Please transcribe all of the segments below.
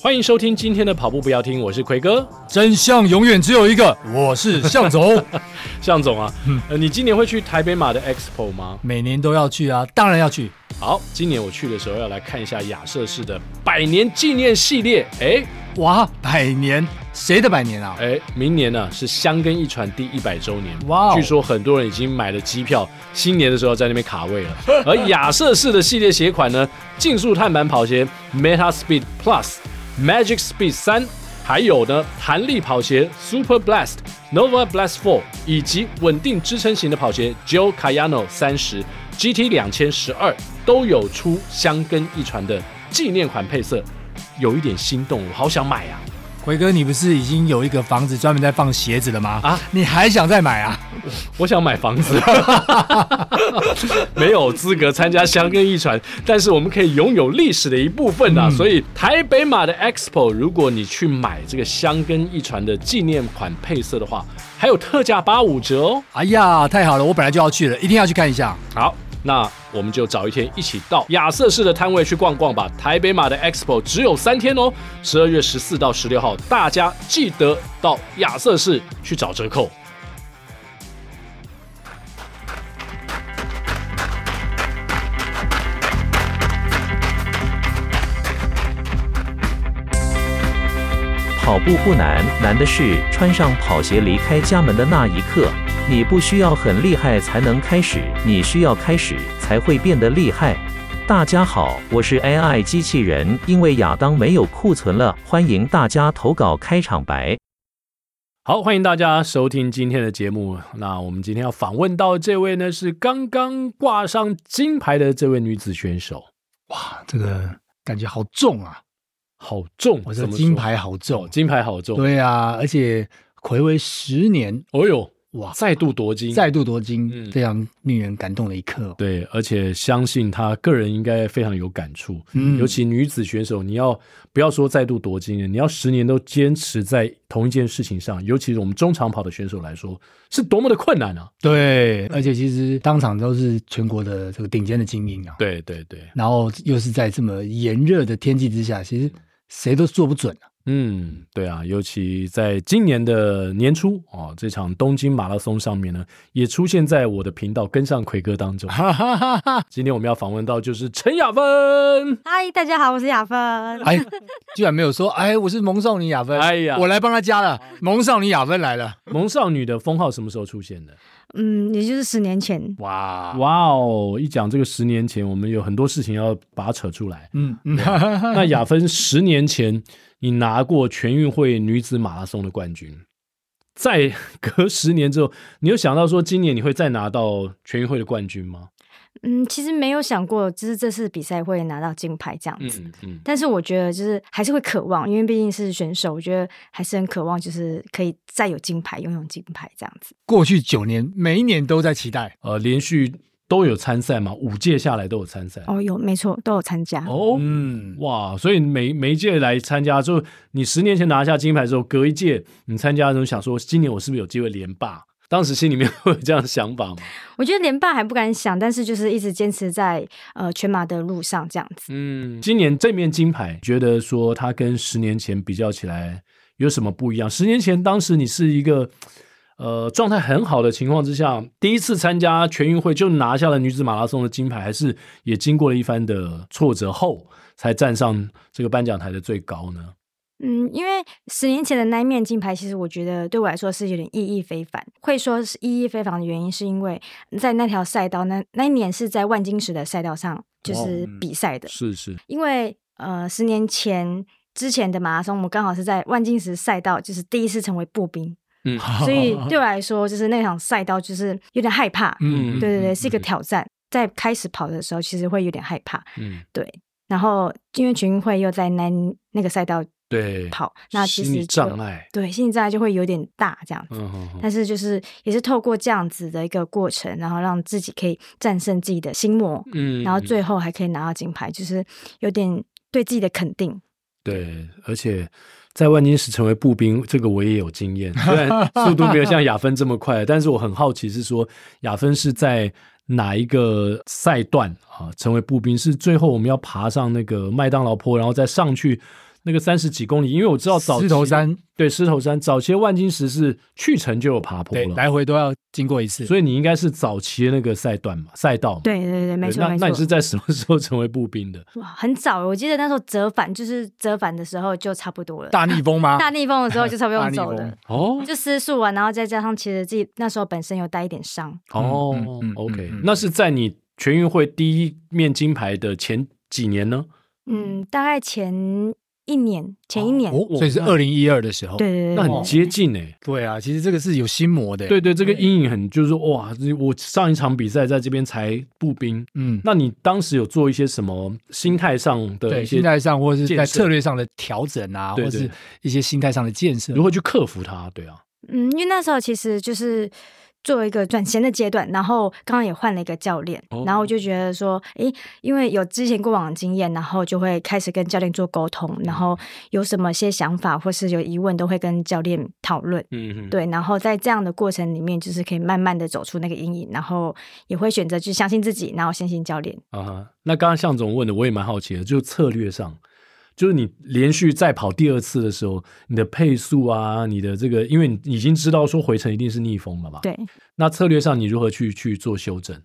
欢迎收听今天的跑步不要听，我是奎哥。真相永远只有一个，我是向总。向总啊，呃，你今年会去台北马的 Expo 吗？每年都要去啊，当然要去。好，今年我去的时候要来看一下亚瑟士的百年纪念系列。哎，哇，百年，谁的百年啊？哎，明年呢是香根一传第一百周年。哇，据说很多人已经买了机票，新年的时候在那边卡位了。而亚瑟士的系列鞋款呢，竞速碳板跑鞋 Meta Speed Plus。Magic Speed 三，还有呢，弹力跑鞋 Super Blast、Nova Blast Four，以及稳定支撑型的跑鞋 Joe Cayano 三十、GT 两千十二都有出箱根一传的纪念款配色，有一点心动，我好想买啊！辉哥，你不是已经有一个房子专门在放鞋子了吗？啊，你还想再买啊？我，想买房子，没有资格参加香根一传，但是我们可以拥有历史的一部分啊！嗯、所以台北马的 Expo，如果你去买这个香根一传的纪念款配色的话，还有特价八五折哦！哎呀，太好了，我本来就要去了，一定要去看一下。好。那我们就找一天一起到亚瑟士的摊位去逛逛吧。台北马的 Expo 只有三天哦，十二月十四到十六号，大家记得到亚瑟士去找折扣。跑步不难，难的是穿上跑鞋离开家门的那一刻。你不需要很厉害才能开始，你需要开始才会变得厉害。大家好，我是 AI 机器人，因为亚当没有库存了，欢迎大家投稿开场白。好，欢迎大家收听今天的节目。那我们今天要访问到这位呢，是刚刚挂上金牌的这位女子选手。哇，这个感觉好重啊，好重！我这金牌好重，金牌好重。对啊，而且睽违十年，哦哟。哇！再度夺金，再度夺金，嗯，非常令人感动的一刻。对，而且相信他个人应该非常有感触。嗯，尤其女子选手，你要不要说再度夺金了？你要十年都坚持在同一件事情上，尤其是我们中长跑的选手来说，是多么的困难啊！对，而且其实当场都是全国的这个顶尖的精英啊。对对对，然后又是在这么炎热的天气之下，其实谁都做不准啊。嗯，对啊，尤其在今年的年初哦，这场东京马拉松上面呢，也出现在我的频道跟上奎哥当中。今天我们要访问到就是陈雅芬。嗨，大家好，我是雅芬。哎，居然没有说哎，我是萌少女雅芬。哎呀，我来帮他加了，萌少女雅芬来了。萌少女的封号什么时候出现的？嗯，也就是十年前。哇哇哦！一讲这个十年前，我们有很多事情要把它扯出来。嗯嗯，那雅芬十年前。你拿过全运会女子马拉松的冠军，再隔十年之后，你有想到说今年你会再拿到全运会的冠军吗？嗯，其实没有想过，就是这次比赛会拿到金牌这样子。嗯嗯。但是我觉得就是还是会渴望，因为毕竟是选手，我觉得还是很渴望，就是可以再有金牌，拥有金牌这样子。过去九年，每一年都在期待，呃，连续。都有参赛吗？五届下来都有参赛哦，有没错，都有参加哦。嗯，哇，所以每每一届来参加，就你十年前拿下金牌之后，隔一届你参加的时候想说，今年我是不是有机会连霸？当时心里面会有这样的想法吗？我觉得连霸还不敢想，但是就是一直坚持在呃全马的路上这样子。嗯，今年这面金牌，觉得说它跟十年前比较起来有什么不一样？十年前当时你是一个。呃，状态很好的情况之下，第一次参加全运会就拿下了女子马拉松的金牌，还是也经过了一番的挫折后，才站上这个颁奖台的最高呢？嗯，因为十年前的那一面金牌，其实我觉得对我来说是有点意义非凡。会说是意义非凡的原因，是因为在那条赛道，那那一年是在万金石的赛道上就是比赛的，哦嗯、是是。因为呃，十年前之前的马拉松，我们刚好是在万金石赛道，就是第一次成为步兵。嗯，所以对我来说，就是那场赛道就是有点害怕。嗯，对对对，是一个挑战。在开始跑的时候，其实会有点害怕。嗯，对。然后因为全运会又在那那个赛道对跑，那其实心理障碍对心理障碍就会有点大这样子。嗯，但是就是也是透过这样子的一个过程，然后让自己可以战胜自己的心魔。嗯，然后最后还可以拿到金牌，就是有点对自己的肯定。对，而且。在万金石成为步兵，这个我也有经验。虽然速度没有像雅芬这么快，但是我很好奇，是说雅芬是在哪一个赛段啊成为步兵？是最后我们要爬上那个麦当劳坡，然后再上去那个三十几公里，因为我知道早狮头山对狮头山早期万金石是去程就有爬坡了，来回都要经过一次，所以你应该是早期的那个赛段嘛，赛道嘛。对对对，没错没错。那那你是在什么时候成为步兵的？哇，很早，我记得那时候折返就是折返的时候就差不多了。大逆风吗？大逆风的时候就差不多 用走了哦，就失速完，然后再加上其实自己那时候本身有带一点伤哦。OK，那是在你全运会第一面金牌的前几年呢？嗯，大概前。一年前一年，哦，所以是二零一二的时候，对对对，那很接近哎，对啊，其实这个是有心魔的，对对，这个阴影很，就是说哇，我上一场比赛在这边才步兵，嗯，那你当时有做一些什么心态上的一些，心态上或者是在策略上的调整啊，或者是一些心态上的建设，如何去克服它？对啊，嗯，因为那时候其实就是。作为一个转衔的阶段，然后刚刚也换了一个教练，哦、然后我就觉得说，诶，因为有之前过往的经验，然后就会开始跟教练做沟通，然后有什么些想法或是有疑问，都会跟教练讨论。嗯对，然后在这样的过程里面，就是可以慢慢的走出那个阴影，然后也会选择去相信自己，然后相信教练。啊，那刚刚向总问的，我也蛮好奇的，就策略上。就是你连续再跑第二次的时候，你的配速啊，你的这个，因为你已经知道说回程一定是逆风了嘛。对。那策略上你如何去去做修正？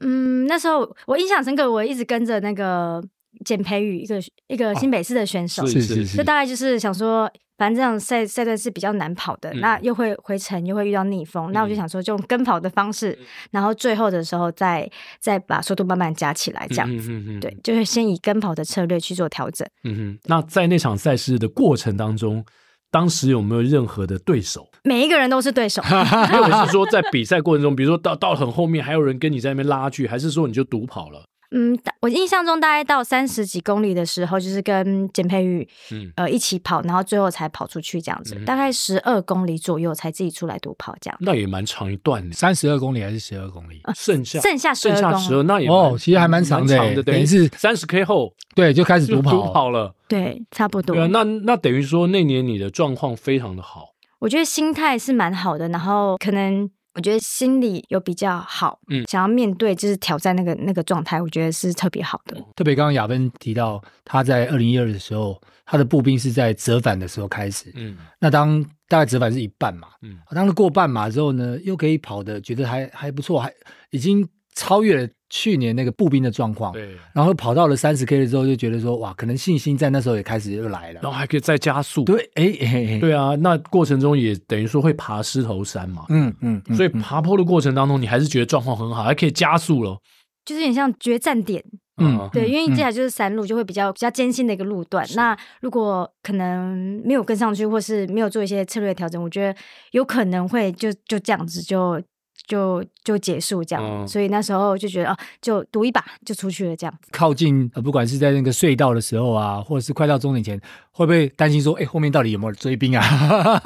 嗯，那时候我印象深刻，我一直跟着那个简培宇，一个一个新北市的选手，是是是，就大概就是想说。反正这样赛赛段是比较难跑的，嗯、那又会回程，又会遇到逆风，嗯、那我就想说，就用跟跑的方式，嗯、然后最后的时候再再把速度慢慢加起来，这样子，嗯、哼哼对，就是先以跟跑的策略去做调整。嗯哼，那在那场赛事的过程当中，当时有没有任何的对手？每一个人都是对手，没有是说在 比赛过程中，比如说到到很后面，还有人跟你在那边拉锯，还是说你就独跑了？嗯，我印象中大概到三十几公里的时候，就是跟简佩玉，嗯，呃，一起跑，然后最后才跑出去这样子。嗯、大概十二公里左右才自己出来独跑这样。那也蛮长一段的，三十二公里还是十二公里？呃、剩下剩下十二，剩下十二，那也哦，其实还蛮长的，长的等于是三十 K 后，对，就开始独跑，跑了。对，差不多。对啊，那那等于说那年你的状况非常的好。我觉得心态是蛮好的，然后可能。我觉得心里有比较好，嗯，想要面对就是挑战那个那个状态，我觉得是特别好的。特别刚刚雅芬提到，他在二零一二的时候，他的步兵是在折返的时候开始，嗯，那当大概折返是一半嘛，嗯，当时过半马之后呢，又可以跑的，觉得还还不错，还已经超越了。去年那个步兵的状况，对，然后跑到了三十 K 的时候，就觉得说哇，可能信心在那时候也开始又来了，然后还可以再加速，对，哎对啊，那过程中也等于说会爬狮头山嘛，嗯嗯，嗯，所以爬坡的过程当中，你还是觉得状况很好，还可以加速了，就是有点像决战点，嗯，对，因为接下来就是山路，就会比较比较艰辛的一个路段，那如果可能没有跟上去，或是没有做一些策略调整，我觉得有可能会就就这样子就。就就结束这样，嗯、所以那时候就觉得啊，就赌一把就出去了这样。靠近呃，不管是在那个隧道的时候啊，或者是快到终点前，会不会担心说，哎、欸，后面到底有没有追兵啊？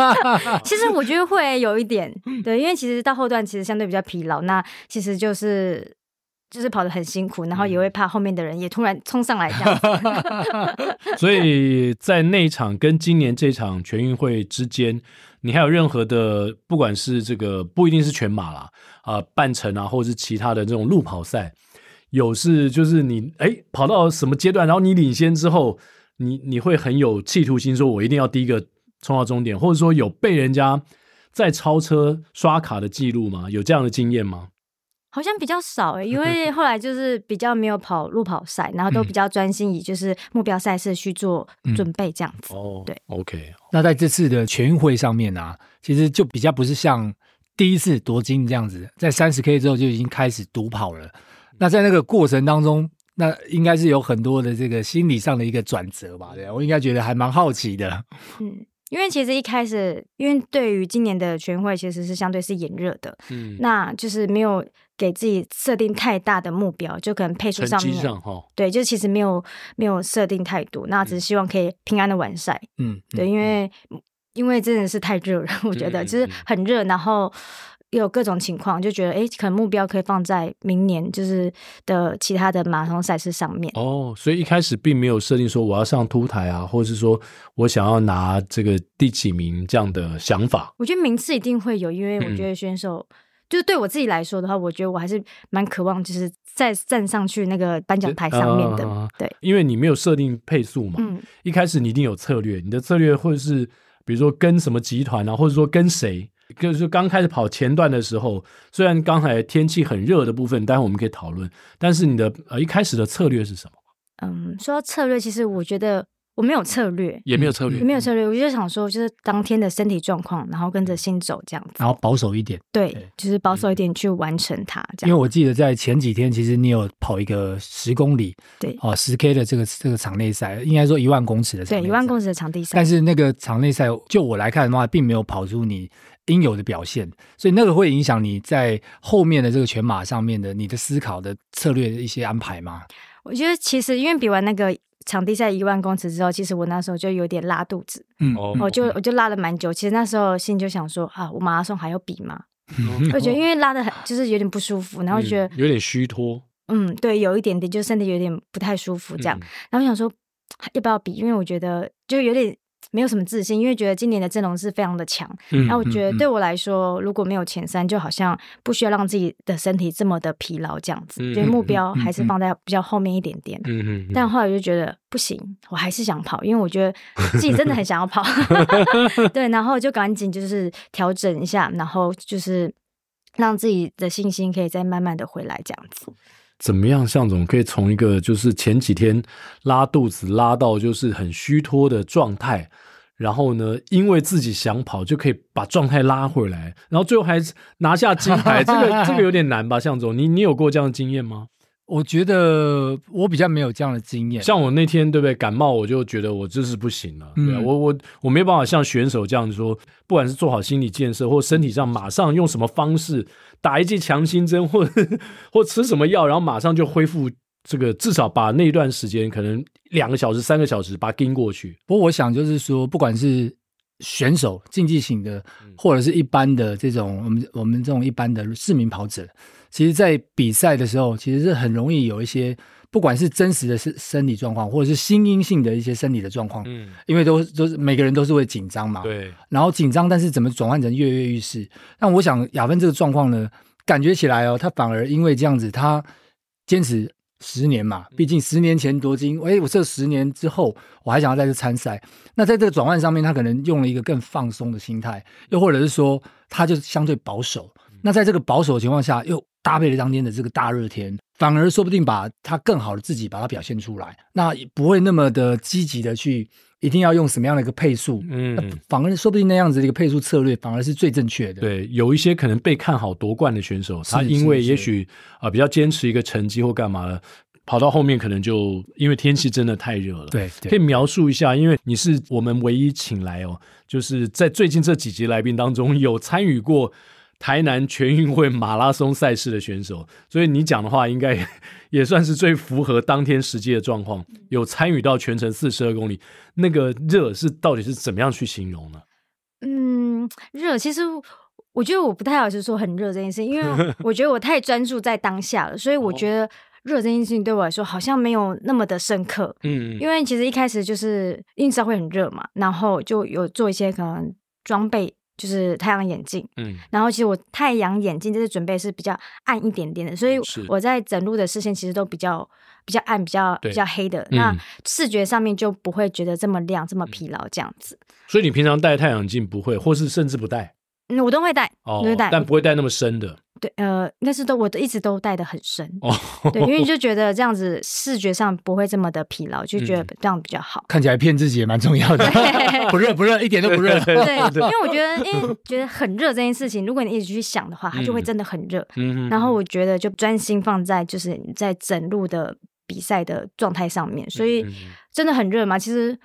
其实我觉得会有一点，对，因为其实到后段其实相对比较疲劳，那其实就是就是跑得很辛苦，然后也会怕后面的人也突然冲上来这样。所以在那一场跟今年这场全运会之间。你还有任何的，不管是这个不一定是全马啦，啊、呃，半程啊，或者是其他的这种路跑赛，有是就是你哎跑到什么阶段，然后你领先之后，你你会很有企图心，说我一定要第一个冲到终点，或者说有被人家在超车刷卡的记录吗？有这样的经验吗？好像比较少诶，因 为后来就是比较没有跑路跑赛，然后都比较专心以就是目标赛事去做准备这样子。哦，对，OK。那在这次的全运会上面啊，其实就比较不是像第一次夺金这样子，在三十 K 之后就已经开始独跑了。那在那个过程当中，那应该是有很多的这个心理上的一个转折吧？对，我应该觉得还蛮好奇的。嗯。因为其实一开始，因为对于今年的全运会其实是相对是炎热的，嗯，那就是没有给自己设定太大的目标，就可能配速上面，上对，就其实没有没有设定太多，那只是希望可以平安的完赛，嗯，对，因为因为真的是太热了，我觉得就是很热，然后。有各种情况，就觉得哎，可能目标可以放在明年就是的其他的马拉松赛事上面。哦，所以一开始并没有设定说我要上凸台啊，或者是说我想要拿这个第几名这样的想法。我觉得名次一定会有，因为我觉得选手就是对我自己来说的话，我觉得我还是蛮渴望，就是再站上去那个颁奖台上面的。呃、对，因为你没有设定配速嘛，嗯，一开始你一定有策略，你的策略或者是比如说跟什么集团啊，或者说跟谁，就是刚开始跑前段的时候，虽然刚才天气很热的部分，待会我们可以讨论，但是你的呃一开始的策略是什么？嗯，说到策略，其实我觉得。我没有策略，也没有策略，也没有策略。我就想说，就是当天的身体状况，然后跟着心走这样子，然后保守一点，对，就是保守一点去完成它。这样，因为我记得在前几天，其实你有跑一个十公里，对，哦，十 K 的这个这个场内赛，应该说一万公尺的场内赛，对，一万公尺的场地赛。但是那个场内赛，就我来看的话，并没有跑出你应有的表现，所以那个会影响你在后面的这个全马上面的你的思考的策略的一些安排吗？我觉得其实因为比完那个。场地赛一万公尺之后，其实我那时候就有点拉肚子，嗯，我就我就拉了蛮久。其实那时候心里就想说啊，我马拉松还要比吗？嗯、我觉得因为拉的很就是有点不舒服，然后觉得、嗯、有点虚脱，嗯，对，有一点点，就身体有点不太舒服这样。嗯、然后想说要不要比？因为我觉得就有点。没有什么自信，因为觉得今年的阵容是非常的强。然后、嗯、我觉得对我来说，嗯、如果没有前三，就好像不需要让自己的身体这么的疲劳这样子。觉得、嗯、目标还是放在比较后面一点点。嗯嗯。但后来我就觉得不行，我还是想跑，因为我觉得自己真的很想要跑。对，然后就赶紧就是调整一下，然后就是让自己的信心可以再慢慢的回来这样子。怎么样，向总可以从一个就是前几天拉肚子拉到就是很虚脱的状态，然后呢，因为自己想跑就可以把状态拉回来，然后最后还拿下金牌，这个这个有点难吧？向总，你你有过这样的经验吗？我觉得我比较没有这样的经验。像我那天对不对感冒，我就觉得我就是不行了。对、嗯、我我我没有办法像选手这样子说，不管是做好心理建设，或身体上马上用什么方式打一剂强心针，或或吃什么药，然后马上就恢复这个，至少把那一段时间可能两个小时、三个小时把它盯过去。不过我想就是说，不管是选手竞技型的，或者是一般的这种我们我们这种一般的市民跑者。其实，在比赛的时候，其实是很容易有一些，不管是真实的身身体状况，或者是心因性的一些生理的状况，嗯，因为都都是每个人都是会紧张嘛，对，然后紧张，但是怎么转换成跃跃欲试？但我想雅芬这个状况呢，感觉起来哦，他反而因为这样子，他坚持十年嘛，毕竟十年前夺金，哎，我这十年之后我还想要再去参赛，那在这个转换上面，他可能用了一个更放松的心态，又或者是说，他就相对保守。那在这个保守的情况下，又搭配了当天的这个大热天，反而说不定把他更好的自己把它表现出来，那也不会那么的积极的去一定要用什么样的一个配速，嗯，反而说不定那样子的一个配速策略反而是最正确的。对，有一些可能被看好夺冠的选手，他因为也许啊、呃、比较坚持一个成绩或干嘛了，跑到后面可能就因为天气真的太热了。对，对可以描述一下，因为你是我们唯一请来哦，就是在最近这几集来宾当中有参与过。台南全运会马拉松赛事的选手，所以你讲的话应该 也算是最符合当天实际的状况。有参与到全程四十二公里，那个热是到底是怎么样去形容呢？嗯，热其实我觉得我不太好意思说很热这件事，因为 我觉得我太专注在当下了，所以我觉得热这件事情对我来说好像没有那么的深刻。嗯，因为其实一开始就是因为知道会很热嘛，然后就有做一些可能装备。就是太阳眼镜，嗯，然后其实我太阳眼镜就是准备是比较暗一点点的，所以我在整路的视线其实都比较比较暗，比较比较黑的，那视觉上面就不会觉得这么亮，这么疲劳这样子。所以你平常戴太阳镜不会，或是甚至不戴？嗯，我都会戴，哦，都会戴，但不会戴那么深的。对，呃，但是都，我都一直都戴的很深。哦，对，因为就觉得这样子视觉上不会这么的疲劳，就觉得这样比较好。看起来骗自己也蛮重要的，不热不热，一点都不热。对，因为我觉得，因为觉得很热这件事情，如果你一直去想的话，它就会真的很热。嗯，然后我觉得就专心放在就是在整路的比赛的状态上面，所以真的很热嘛，其实。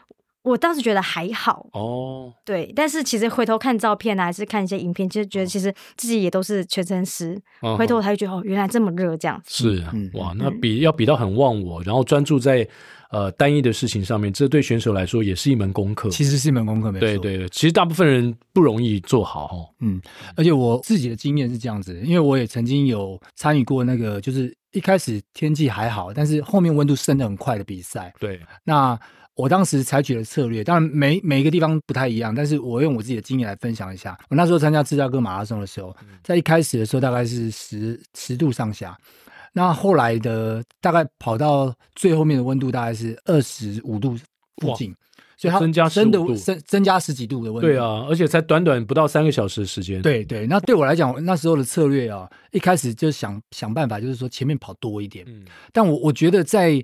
我当时觉得还好哦，对，但是其实回头看照片啊，还是看一些影片，就觉得其实自己也都是全身湿。哦、回头才觉得哦，原来这么热这样。是啊，嗯、哇，那比要比到很忘我，然后专注在呃单一的事情上面，这对选手来说也是一门功课。其实是一门功课，没错。对对对，其实大部分人不容易做好哈。嗯，而且我自己的经验是这样子，因为我也曾经有参与过那个，就是一开始天气还好，但是后面温度升得很快的比赛。对，那。我当时采取的策略，当然每每一个地方不太一样，但是我用我自己的经验来分享一下。我那时候参加芝加哥马拉松的时候，在一开始的时候大概是十十度上下，那后来的大概跑到最后面的温度大概是二十五度附近，所以它增加真的增增加十几度的温度。对啊，而且才短短不到三个小时的时间。对对，那对我来讲，那时候的策略啊，一开始就想想办法，就是说前面跑多一点。嗯，但我我觉得在。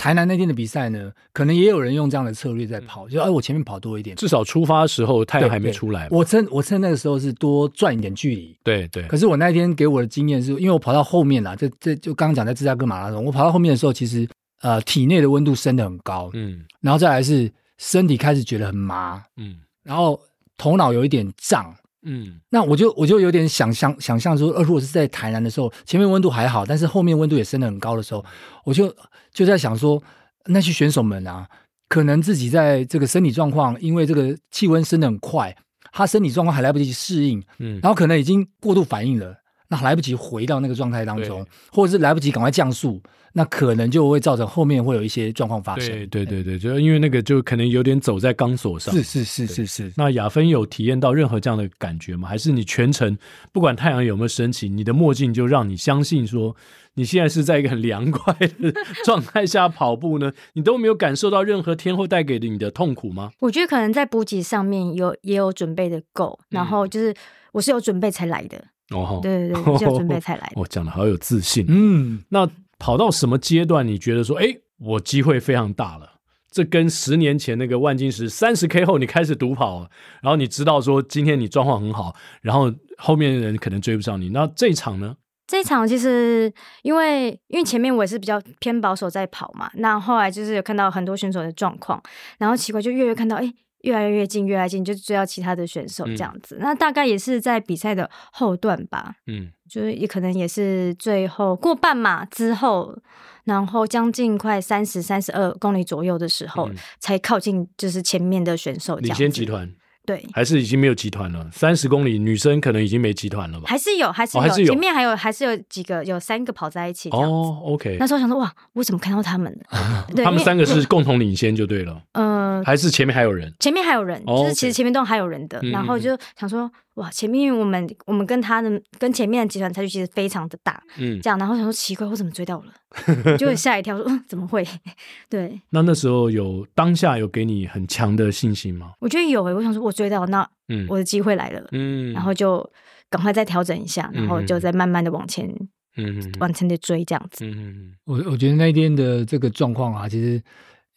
台南那天的比赛呢，可能也有人用这样的策略在跑，就哎，我前面跑多一点，至少出发的时候太阳还没出来。我趁我趁那个时候是多赚一点距离。对对。可是我那天给我的经验是，因为我跑到后面了，这这就刚刚讲在芝加哥马拉松，我跑到后面的时候，其实呃体内的温度升得很高，嗯，然后再来是身体开始觉得很麻，嗯，然后头脑有一点胀。嗯，那我就我就有点想象想象说，呃，如果是在台南的时候，前面温度还好，但是后面温度也升得很高的时候，我就就在想说，那些选手们啊，可能自己在这个身体状况，因为这个气温升得很快，他身体状况还来不及适应，嗯，然后可能已经过度反应了，那来不及回到那个状态当中，或者是来不及赶快降速。那可能就会造成后面会有一些状况发生。对对对对，就因为那个就可能有点走在钢索上。是是是是是。那雅芬有体验到任何这样的感觉吗？还是你全程不管太阳有没有升起，你的墨镜就让你相信说你现在是在一个很凉快的 状态下跑步呢？你都没有感受到任何天候带给你的痛苦吗？我觉得可能在补给上面有也有准备的够，然后就是我是有准备才来的。哦，对对对，是 要准备才来的。我讲的好有自信。嗯，那。跑到什么阶段，你觉得说，哎，我机会非常大了？这跟十年前那个万金石三十 K 后你开始独跑，然后你知道说今天你状况很好，然后后面的人可能追不上你。那这一场呢？这一场其实因为因为前面我也是比较偏保守在跑嘛，那后来就是有看到很多选手的状况，然后奇怪就越越看到，哎。越来越近，越来越近，就追到其他的选手这样子。嗯、那大概也是在比赛的后段吧，嗯，就是也可能也是最后过半马之后，然后将近快三十三十二公里左右的时候，嗯、才靠近就是前面的选手。领先集团。对，还是已经没有集团了。三十公里，女生可能已经没集团了吧？还是有，还是有，哦、还是有前面还有，还是有几个，有三个跑在一起。哦，OK。那时候想说，哇，我怎么看到他们了？他们三个是共同领先就对了。嗯、呃，还是前面还有人？前面还有人，就是其实前面都还有人的。然后就想说。哇，前面我们我们跟他的跟前面的集团差距其实非常的大，嗯，这样，然后想说奇怪，我怎么追到了？就 吓一跳，说嗯，怎么会？对。那那时候有当下有给你很强的信心吗？我觉得有诶、欸，我想说我追到，那嗯，我的机会来了，嗯，然后就赶快再调整一下，然后就再慢慢的往前，嗯，往前的追这样子。嗯嗯，我我觉得那天的这个状况啊，其实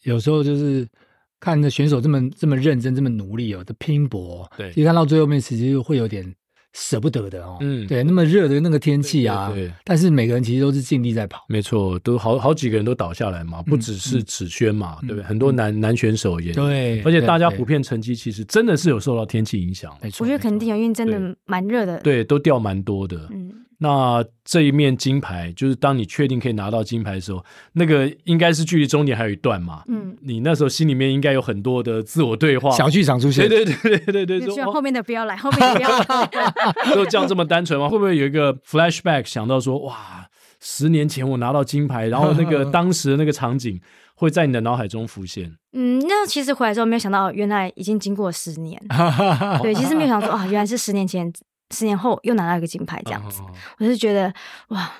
有时候就是。看着选手这么这么认真，这么努力哦的拼搏，对，其实看到最后面，其实会有点舍不得的哦。嗯，对，那么热的那个天气啊，对，对，对，但是每个人其实都是尽力在跑，没错，都好好几个人都倒下来嘛，不只是子轩嘛，嗯、对。不对？很多男、嗯、男选手也对，而且大家普遍成绩其实真的是有受到天气影响，没错，我觉得肯定有，因为真的蛮热的，对，都掉蛮多的，嗯。那这一面金牌，就是当你确定可以拿到金牌的时候，那个应该是距离终点还有一段嘛。嗯，你那时候心里面应该有很多的自我对话，小剧场出现。对对对对对对，希望后面的不要来，后面的不要来。就这样这么单纯吗？会不会有一个 flashback 想到说，哇，十年前我拿到金牌，然后那个 当时的那个场景会在你的脑海中浮现？嗯，那其实回来之后没有想到，原来已经经过十年。对，其实没有想到说啊，原来是十年前。十年后又拿到一个金牌，这样子，我就觉得哇，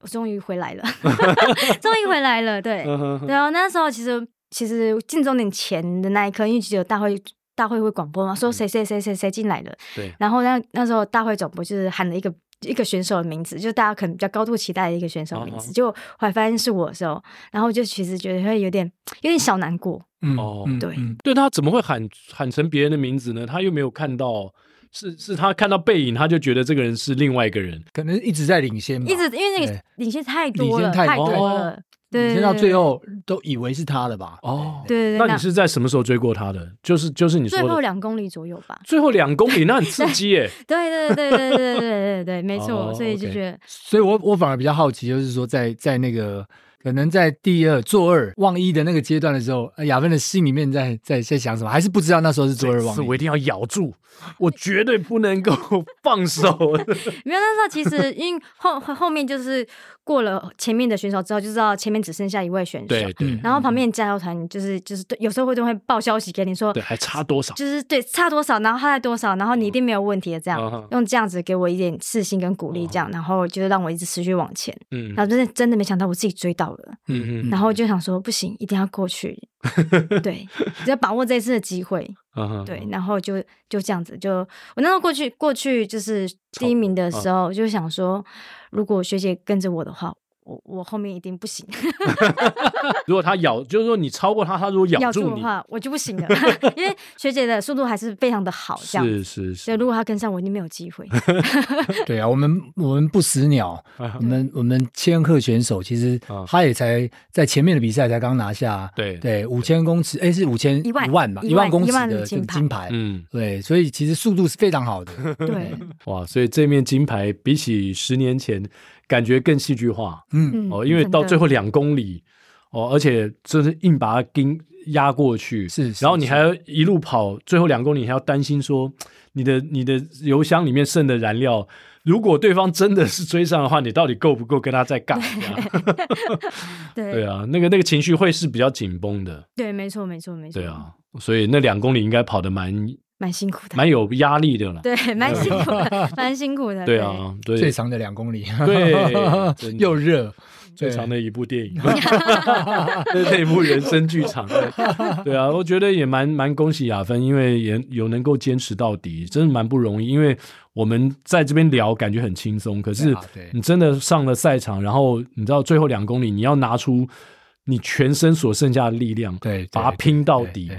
我终于回来了，终于回来了。对，然后那时候其实其实进终点前的那一刻，因为其实有大会大会会广播嘛，说谁谁谁谁谁进来了。对。然后那那时候大会总部就是喊了一个一个选手的名字，就大家可能比较高度期待的一个选手的名字，就后来发现是我的时候，然后就其实觉得会有点有点小难过。嗯，哦，对，对他怎么会喊喊成别人的名字呢？他又没有看到。是是他看到背影，他就觉得这个人是另外一个人，可能一直在领先，一直因为那个领先太多了，太多了，对，领先到最后都以为是他的吧？哦，对，那你是在什么时候追过他的？就是就是你说最后两公里左右吧？最后两公里那很刺激耶！对对对对对对对对对，没错，所以就觉得，所以我我反而比较好奇，就是说在在那个可能在第二做二忘一的那个阶段的时候，雅芬的心里面在在在想什么？还是不知道那时候是做二忘一？是我一定要咬住，我绝对不能够放手。没有，那时候其实因为后后面就是过了前面的选手之后，就知道前面只剩下一位选手。对对。然后旁边加油团就是就是有时候会都会报消息给你说，对，还差多少？就是对，差多少，然后他在多少，然后你一定没有问题的，这样、嗯、用这样子给我一点自信跟鼓励，这样，然后就是让我一直持续往前。嗯。然后真的真的没想到我自己追到了。嗯嗯。然后就想说不行，一定要过去，对，只要把握这一次的机会，对，然后就就这样子，就我那时候过去过去就是第一名的时候，就想说，如果学姐跟着我的话。我我后面一定不行。如果他咬，就是说你超过他，他如果咬住，住的话，我就不行了。因为学姐的速度还是非常的好，这样是是是。所以如果他跟上我，一定没有机会。对啊，我们我们不死鸟，我们我们千鹤选手其实他也才在前面的比赛才刚拿下，对对，五千公尺，哎是五千一万一万嘛，一万公尺的金金牌，嗯，对，所以其实速度是非常好的。对，哇，所以这面金牌比起十年前。感觉更戏剧化，嗯。哦，因为到最后两公里，哦，而且就是硬把它给压过去，是，然后你还要一路跑，最后两公里还要担心说，你的你的油箱里面剩的燃料，如果对方真的是追上的话，你到底够不够跟他再干？对。对啊，那个那个情绪会是比较紧绷的，对，没错没错没错，对啊，所以那两公里应该跑得蛮。蛮辛苦的，蛮有压力的了。对，蛮辛苦的，蛮辛苦的。对啊，对，最长的两公里，对，又热，最长的一部电影，那那部人生剧场。对啊，我觉得也蛮蛮恭喜雅芬，因为也有能够坚持到底，真的蛮不容易。因为我们在这边聊，感觉很轻松，可是你真的上了赛场，然后你知道最后两公里，你要拿出你全身所剩下的力量，对，把它拼到底。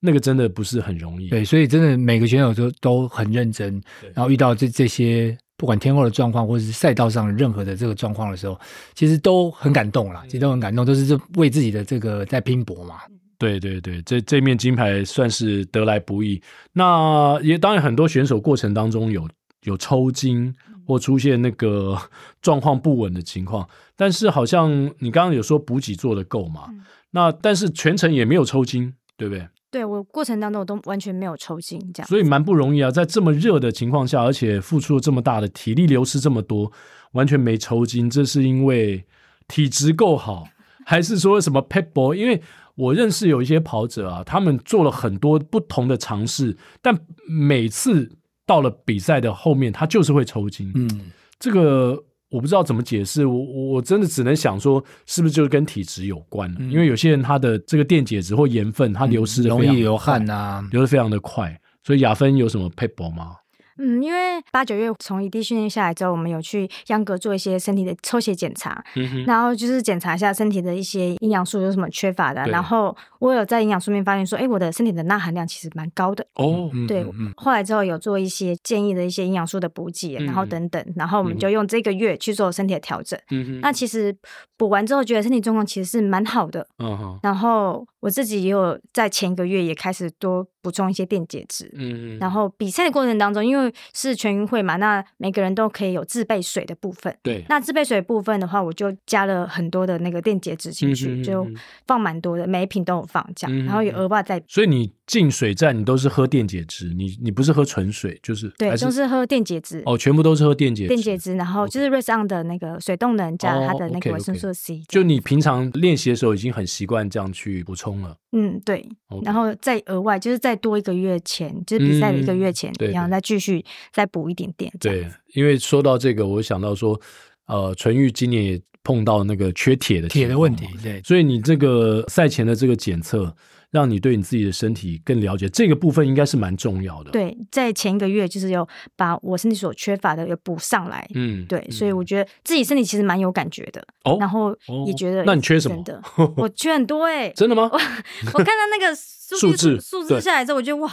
那个真的不是很容易，对，所以真的每个选手都都很认真，然后遇到这这些不管天后的状况，或者是赛道上任何的这个状况的时候，其实都很感动啦，其实都很感动，都是为自己的这个在拼搏嘛。对对对，这这面金牌算是得来不易。那也当然很多选手过程当中有有抽筋或出现那个 状况不稳的情况，但是好像你刚刚有说补给做的够嘛？那但是全程也没有抽筋，对不对？对，我过程当中我都完全没有抽筋，这样，所以蛮不容易啊，在这么热的情况下，而且付出了这么大的体力，流失这么多，完全没抽筋，这是因为体质够好，还是说什么撇步？因为我认识有一些跑者啊，他们做了很多不同的尝试，但每次到了比赛的后面，他就是会抽筋。嗯，这个。我不知道怎么解释，我我真的只能想说，是不是就是跟体质有关？嗯、因为有些人他的这个电解质或盐分，它流失的容易流汗啊，流的非常的快。所以雅芬有什么撇步吗？嗯，因为八九月从异地训练下来之后，我们有去央格做一些身体的抽血检查，嗯、然后就是检查一下身体的一些营养素有什么缺乏的。然后我有在营养素面发现说，哎，我的身体的钠含量其实蛮高的。哦，对。后来之后有做一些建议的一些营养素的补给，然后等等，然后我们就用这个月去做身体的调整。那其实补完之后，觉得身体状况其实是蛮好的。嗯哼。然后我自己也有在前一个月也开始多补充一些电解质。嗯嗯。然后比赛的过程当中，因为是全运会嘛，那每个人都可以有自备水的部分。对，那自备水的部分的话，我就加了很多的那个电解质进去，嗯、就放蛮多的，每一瓶都有放这样，嗯、然后也额外再。所以你进水站，你都是喝电解质，你你不是喝纯水，就是对，是都是喝电解质。哦，全部都是喝电解质。电解质，然后就是 Race On 的那个水动能加它的那个维生素 C。哦、okay, okay 就你平常练习的时候已经很习惯这样去补充了。嗯，对。Okay 然后再额外就是再多一个月前，就是比赛的一个月前，然后再继续再补一点点。对，因为说到这个，我想到说，呃，纯玉今年也碰到那个缺铁的铁的问题，对，所以你这个赛前的这个检测，让你对你自己的身体更了解，这个部分应该是蛮重要的。对，在前一个月就是有把我身体所缺乏的有补上来，嗯，对，所以我觉得自己身体其实蛮有感觉的，哦，然后也觉得，那你缺什么？我缺很多哎，真的吗？我 我看到那个数字数字下来之后，我觉得哇。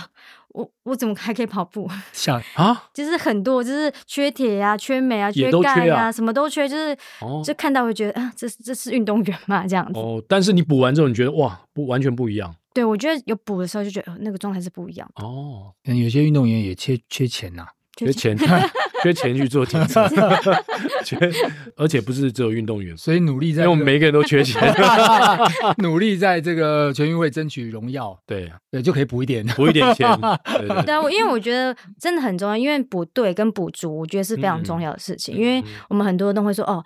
我我怎么还可以跑步？想啊，就是很多，就是缺铁啊、缺镁啊、缺钙啊，什么都缺，就是就看到会觉得啊，这这是运动员嘛，这样子。哦，但是你补完之后，你觉得哇，不完全不一样。对，我觉得有补的时候就觉得那个状态是不一样。哦，有些运动员也缺缺钱呐。缺钱，缺钱去做检测，缺，而且不是只有运动员，所以努力在，因为我们每个人都缺钱，努力在这个全运会争取荣耀，对对，就可以补一点，补一点钱，对，对，对，因为我觉得真的很重要，因为补对跟补足，我觉得是非常重要的事情，嗯、因为我们很多人都会说，哦，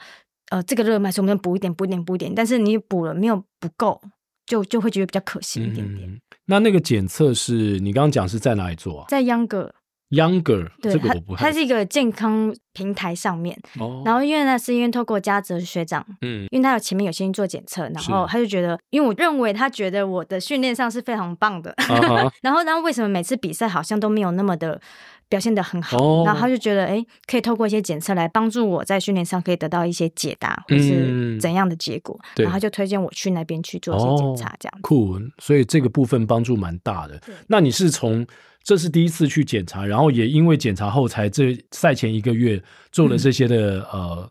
呃，这个热卖，所以我们要补一点，补一点，补一点，但是你补了没有不够，就就会觉得比较可惜一点点。嗯、那那个检测是你刚刚讲是在哪里做啊？在秧歌。Younger，对，这个我不太，它是一个健康平台上面，哦、然后因为呢是因为透过嘉泽学长，嗯，因为他有前面有先做检测，然后他就觉得，因为我认为他觉得我的训练上是非常棒的，啊、然后那为什么每次比赛好像都没有那么的表现的很好，哦、然后他就觉得，哎，可以透过一些检测来帮助我在训练上可以得到一些解答，或是怎样的结果，嗯、然后他就推荐我去那边去做一些检查，这样子。酷，所以这个部分帮助蛮大的。那你是从？这是第一次去检查，然后也因为检查后才这赛前一个月做了这些的、嗯、呃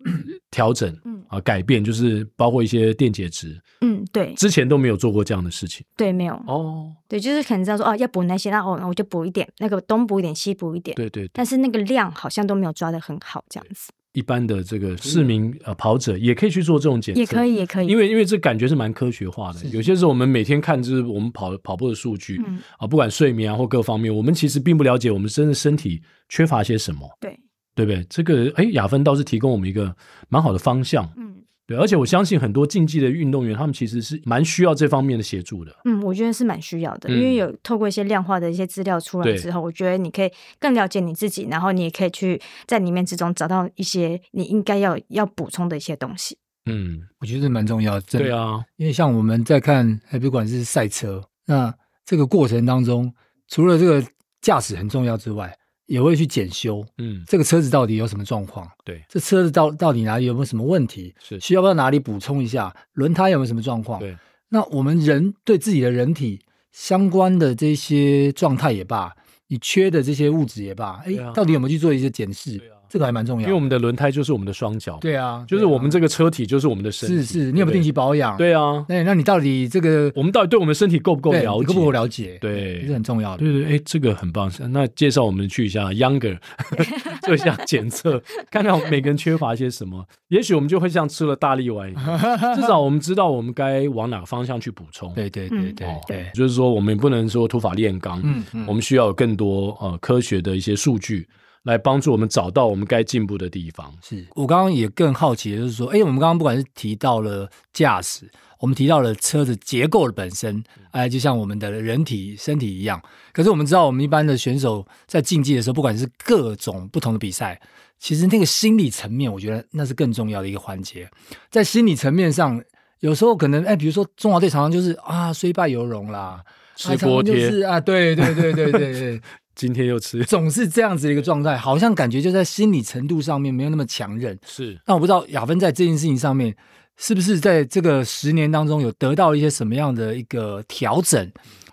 调整，嗯。啊改变，就是包括一些电解质，嗯对，之前都没有做过这样的事情，对，没有哦，对，就是可能知道说哦要补那些，那哦我就补一点，那个东补一点西补一点，对，对对，但是那个量好像都没有抓得很好，这样子。一般的这个市民呃跑者也可以去做这种检测，也可以，也可以，因为因为这感觉是蛮科学化的。有些时候我们每天看就是我们跑跑步的数据，嗯。啊，不管睡眠啊或各方面，我们其实并不了解我们真的身体缺乏些什么，对对不对？这个哎，雅芬倒是提供我们一个蛮好的方向，嗯。对，而且我相信很多竞技的运动员，他们其实是蛮需要这方面的协助的。嗯，我觉得是蛮需要的，嗯、因为有透过一些量化的一些资料出来之后，我觉得你可以更了解你自己，然后你也可以去在里面之中找到一些你应该要要补充的一些东西。嗯，我觉得是蛮重要的。对啊，因为像我们在看，还不管是赛车，那这个过程当中，除了这个驾驶很重要之外，也会去检修，嗯，这个车子到底有什么状况？对，这车子到到底哪里有没有什么问题？是需要不要哪里补充一下？轮胎有没有什么状况？对，那我们人对自己的人体相关的这些状态也罢，你缺的这些物质也罢，哎、啊，到底有没有去做一些检视？这个还蛮重要，因为我们的轮胎就是我们的双脚。对啊，就是我们这个车体就是我们的身体。是是，你有没有定期保养？对啊，那那你到底这个，我们到底对我们身体够不够了解？够不够了解？对，这是很重要的。对对，哎，这个很棒。那介绍我们去一下 Younger，做一下检测，看看我们每个人缺乏些什么。也许我们就会像吃了大力丸一样，至少我们知道我们该往哪个方向去补充。对对对对对，就是说我们不能说土法炼钢，嗯，我们需要有更多呃科学的一些数据。来帮助我们找到我们该进步的地方。是我刚刚也更好奇就是说，哎，我们刚刚不管是提到了驾驶，我们提到了车子结构的本身，哎，就像我们的人体身体一样。可是我们知道，我们一般的选手在竞技的时候，不管是各种不同的比赛，其实那个心理层面，我觉得那是更重要的一个环节。在心理层面上，有时候可能，哎，比如说中华队常常就是啊，虽败犹荣啦，吃锅贴就是啊，对对对对对对。今天又吃，总是这样子的一个状态，好像感觉就在心理程度上面没有那么强韧。是，那我不知道雅芬在这件事情上面，是不是在这个十年当中有得到一些什么样的一个调整，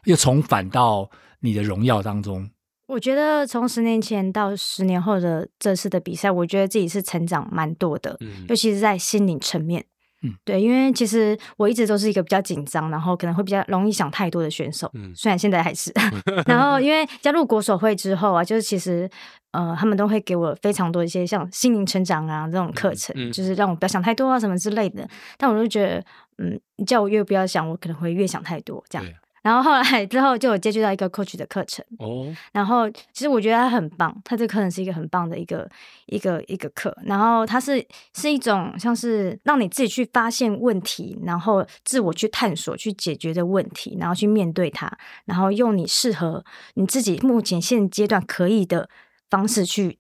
又重返到你的荣耀当中？我觉得从十年前到十年后的这次的比赛，我觉得自己是成长蛮多的，嗯、尤其是在心理层面。嗯，对，因为其实我一直都是一个比较紧张，然后可能会比较容易想太多的选手。嗯，虽然现在还是。然后因为加入国手会之后啊，就是其实呃，他们都会给我非常多一些像心灵成长啊这种课程，嗯嗯、就是让我不要想太多啊什么之类的。但我就觉得，嗯，你叫我越不要想，我可能会越想太多这样。然后后来 之后就有接触到一个 coach 的课程哦，然后其实我觉得他很棒，他这个课程是一个很棒的一个一个一个课，然后它是是一种像是让你自己去发现问题，然后自我去探索去解决的问题，然后去面对它，然后用你适合你自己目前现阶段可以的方式去。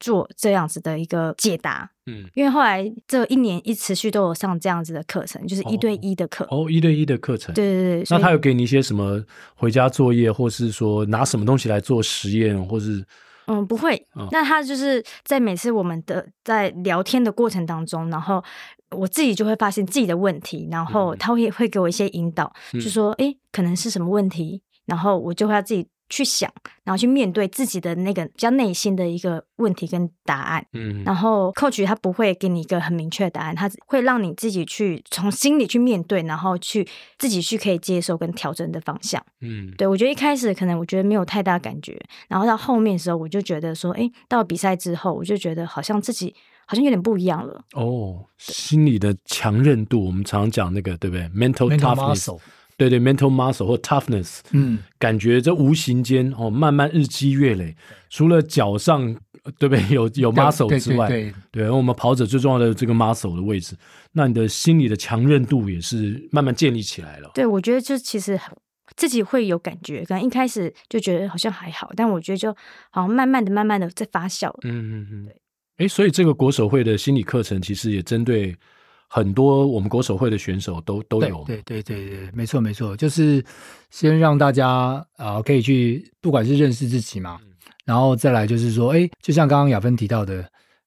做这样子的一个解答，嗯，因为后来这一年一持续都有上这样子的课程，就是一对一的课，哦，一对一的课程，对对对。那他有给你一些什么回家作业，或是说拿什么东西来做实验，或是？嗯，不会。哦、那他就是在每次我们的在聊天的过程当中，然后我自己就会发现自己的问题，然后他会会给我一些引导，嗯、就说，哎，可能是什么问题，然后我就会要自己。去想，然后去面对自己的那个比较内心的一个问题跟答案。嗯，然后 coach 他不会给你一个很明确的答案，他会让你自己去从心里去面对，然后去自己去可以接受跟调整的方向。嗯，对，我觉得一开始可能我觉得没有太大感觉，然后到后面的时候我就觉得说，哎，到比赛之后我就觉得好像自己好像有点不一样了。哦，心理的强韧度，我们常常讲那个对不对？mental toughness。对对，mental muscle 或 toughness，嗯，感觉这无形间哦，慢慢日积月累。除了脚上对不对 有有 muscle 之外，对，对，对，对，我们跑者最重要的这个 muscle 的位置，那你的心理的强韧度也是慢慢建立起来了。对，我觉得就其实自己会有感觉，可能一开始就觉得好像还好，但我觉得就好像慢慢的、慢慢的在发酵。嗯嗯嗯，对。哎，所以这个国手会的心理课程其实也针对。很多我们国手会的选手都都有，对对对对对，没错没错，就是先让大家啊、呃、可以去，不管是认识自己嘛，然后再来就是说，哎，就像刚刚雅芬提到的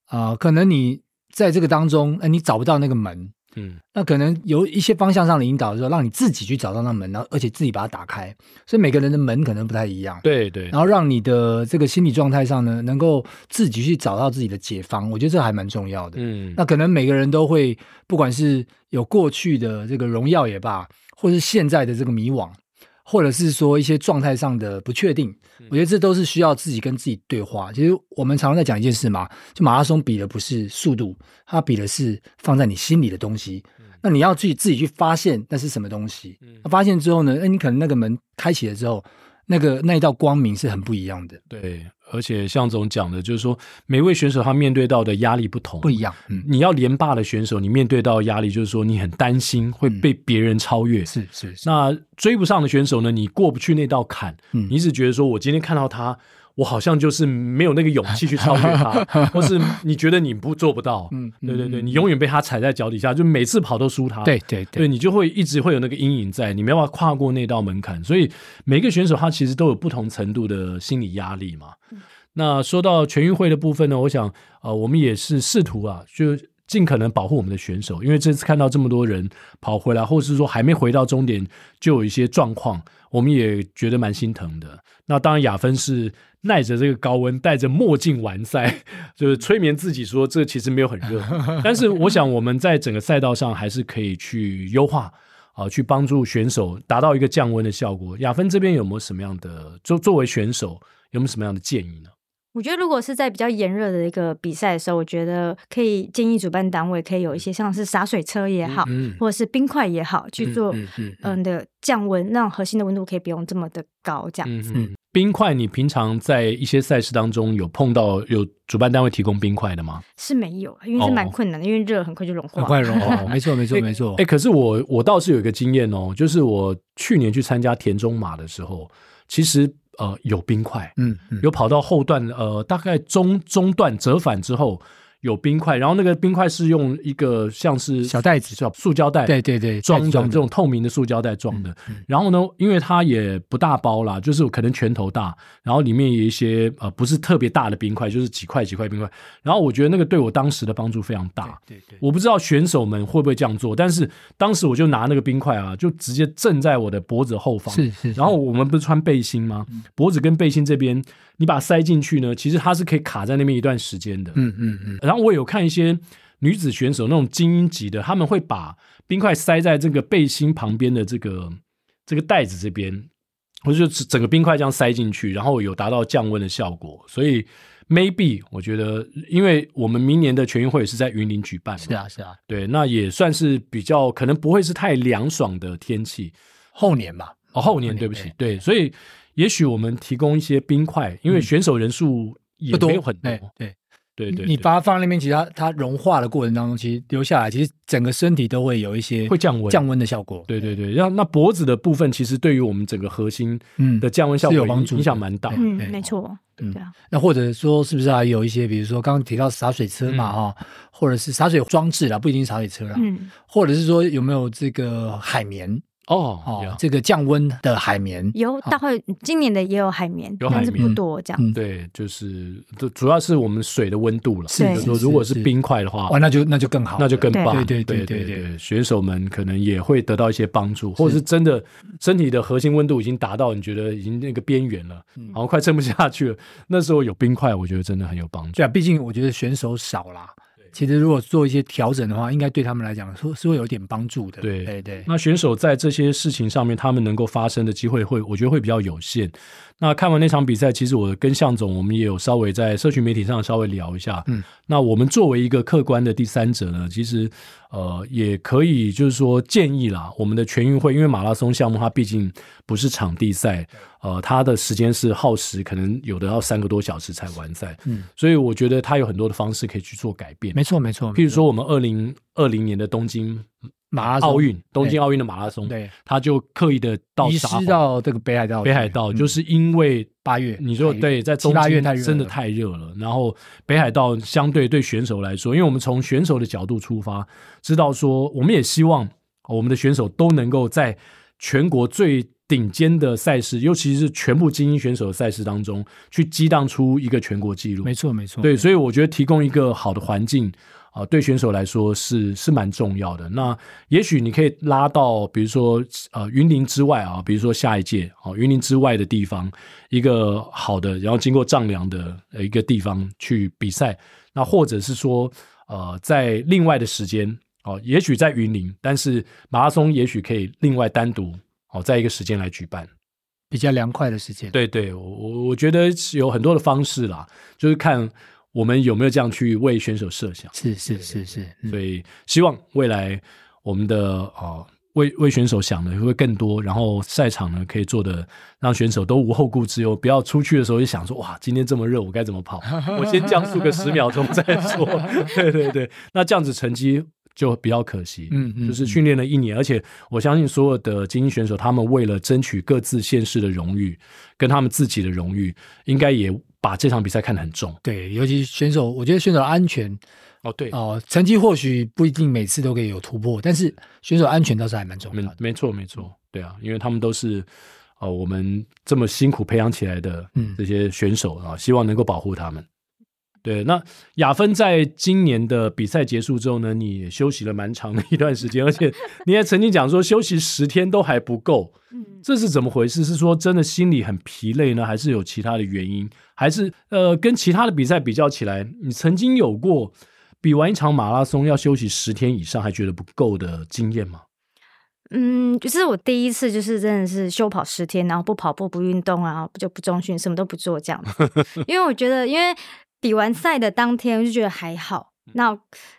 啊、呃，可能你在这个当中，哎，你找不到那个门。嗯，那可能有一些方向上的引导的时候，让你自己去找到那门，然后而且自己把它打开。所以每个人的门可能不太一样，对对。然后让你的这个心理状态上呢，能够自己去找到自己的解方，我觉得这还蛮重要的。嗯，那可能每个人都会，不管是有过去的这个荣耀也罢，或是现在的这个迷惘。或者是说一些状态上的不确定，我觉得这都是需要自己跟自己对话。其实我们常常在讲一件事嘛，就马拉松比的不是速度，它比的是放在你心里的东西。那你要自己自己去发现那是什么东西。那发现之后呢，哎，你可能那个门开启了之后，那个那一道光明是很不一样的。对。而且向总讲的，就是说每位选手他面对到的压力不同，不一样。嗯，你要连霸的选手，你面对到压力就是说你很担心会被别人超越。是是。那追不上的选手呢，你过不去那道坎，嗯，你只觉得说我今天看到他。我好像就是没有那个勇气去超越他，或是你觉得你不做不到，嗯，对对对，你永远被他踩在脚底下，就每次跑都输他，对对对，对你就会一直会有那个阴影在，你没办法跨过那道门槛。所以每个选手他其实都有不同程度的心理压力嘛。那说到全运会的部分呢，我想呃，我们也是试图啊，就尽可能保护我们的选手，因为这次看到这么多人跑回来，或是说还没回到终点就有一些状况，我们也觉得蛮心疼的。那当然，雅芬是。耐着这个高温，戴着墨镜完赛，就是催眠自己说，这其实没有很热。但是我想，我们在整个赛道上还是可以去优化啊，去帮助选手达到一个降温的效果。雅芬这边有没有什么样的，作作为选手有没有什么样的建议呢？我觉得，如果是在比较炎热的一个比赛的时候，我觉得可以建议主办单位可以有一些像是洒水车也好，嗯嗯、或者是冰块也好去做，嗯，的降温，让核心的温度可以不用这么的高，这样子。嗯嗯、冰块，你平常在一些赛事当中有碰到有主办单位提供冰块的吗？是没有，因为是蛮困难的，哦、因为热很快就融化，很快融化。没错，没错，没错。哎、欸，可是我我倒是有一个经验哦，就是我去年去参加田中马的时候，其实。呃，有冰块，嗯，嗯，有跑到后段，呃，大概中中段折返之后。有冰块，然后那个冰块是用一个像是小袋子，叫塑胶袋，对对对，装的这种透明的塑胶袋装的。然后呢，因为它也不大包啦，就是可能拳头大，然后里面有一些呃不是特别大的冰块，就是几块几块冰块。然后我觉得那个对我当时的帮助非常大。对对，我不知道选手们会不会这样做，但是当时我就拿那个冰块啊，就直接震在我的脖子后方。是是。然后我们不是穿背心吗？脖子跟背心这边。你把它塞进去呢，其实它是可以卡在那边一段时间的。嗯嗯嗯。然后我有看一些女子选手那种精英级的，他们会把冰块塞在这个背心旁边的这个这个袋子这边，或者就整个冰块这样塞进去，然后有达到降温的效果。所以 maybe 我觉得，因为我们明年的全运会是在云林举办，是啊是啊，对，那也算是比较可能不会是太凉爽的天气。后年吧，哦后年，对不起，对，所以。也许我们提供一些冰块，因为选手人数也没有很多。对对对对，你把它放在那边，其实它它融化的过程当中，其实留下来，其实整个身体都会有一些会降温降温的效果。对对对，然后那脖子的部分，其实对于我们整个核心的降温效果有帮助，影响蛮大。嗯，没错。对啊。那或者说，是不是还有一些，比如说刚刚提到洒水车嘛，哈，或者是洒水装置啦，不一定洒水车啦。嗯。或者是说，有没有这个海绵？哦哦，这个降温的海绵有，大概今年的也有海绵，有海绵但是不多这样。对，就是主要是我们水的温度了。是说如果是冰块的话，哇，那就那就更好，那就更棒。对对对对对，选手们可能也会得到一些帮助，或者是真的身体的核心温度已经达到你觉得已经那个边缘了，好像快撑不下去了。那时候有冰块，我觉得真的很有帮助。对啊，毕竟我觉得选手少啦。其实，如果做一些调整的话，应该对他们来讲是是会有点帮助的。对对对。那选手在这些事情上面，他们能够发生的机会会，我觉得会比较有限。那看完那场比赛，其实我跟向总，我们也有稍微在社群媒体上稍微聊一下。嗯。那我们作为一个客观的第三者呢，其实呃也可以就是说建议啦，我们的全运会，因为马拉松项目它毕竟不是场地赛，呃，它的时间是耗时，可能有的要三个多小时才完赛。嗯。所以我觉得它有很多的方式可以去做改变。没错，没错。譬如说，我们二零二零年的东京。马拉松奥运，东京奥运的马拉松，对，他就刻意的到移师到这个北海道。北海道就是因为八月，你说对，在东京真的太热了。然后北海道相对对选手来说，因为我们从选手的角度出发，知道说我们也希望我们的选手都能够在全国最顶尖的赛事，尤其是全部精英选手的赛事当中，去激荡出一个全国纪录。没错，没错。对，所以我觉得提供一个好的环境。啊，对选手来说是是蛮重要的。那也许你可以拉到，比如说呃云林之外啊，比如说下一届啊云林之外的地方，一个好的，然后经过丈量的一个地方去比赛。那或者是说呃在另外的时间哦，也许在云林，但是马拉松也许可以另外单独哦在一个时间来举办，比较凉快的时间。对对，我我觉得有很多的方式啦，就是看。我们有没有这样去为选手设想？是是是是，嗯、所以希望未来我们的啊、呃、为为选手想的会更多，然后赛场呢可以做的让选手都无后顾之忧，不要出去的时候就想说哇今天这么热我该怎么跑？我先降速个十秒钟再说。对对对，那这样子成绩就比较可惜。嗯嗯，就是训练了一年，而且我相信所有的精英选手，他们为了争取各自县市的荣誉跟他们自己的荣誉，应该也。把这场比赛看得很重，对，尤其选手，我觉得选手安全，哦，对，哦，成绩或许不一定每次都可以有突破，但是选手安全倒是还蛮重要的。没错，没错，对啊，因为他们都是，呃，我们这么辛苦培养起来的这些选手啊，希望能够保护他们。对，那雅芬在今年的比赛结束之后呢，你也休息了蛮长的一段时间，而且 你也曾经讲说休息十天都还不够，嗯，这是怎么回事？是说真的心里很疲累呢，还是有其他的原因？还是呃，跟其他的比赛比较起来，你曾经有过比完一场马拉松要休息十天以上还觉得不够的经验吗？嗯，就是我第一次，就是真的是休跑十天，然后不跑步、不运动啊，就不中训，什么都不做这样，因为我觉得，因为。比完赛的当天，我就觉得还好，那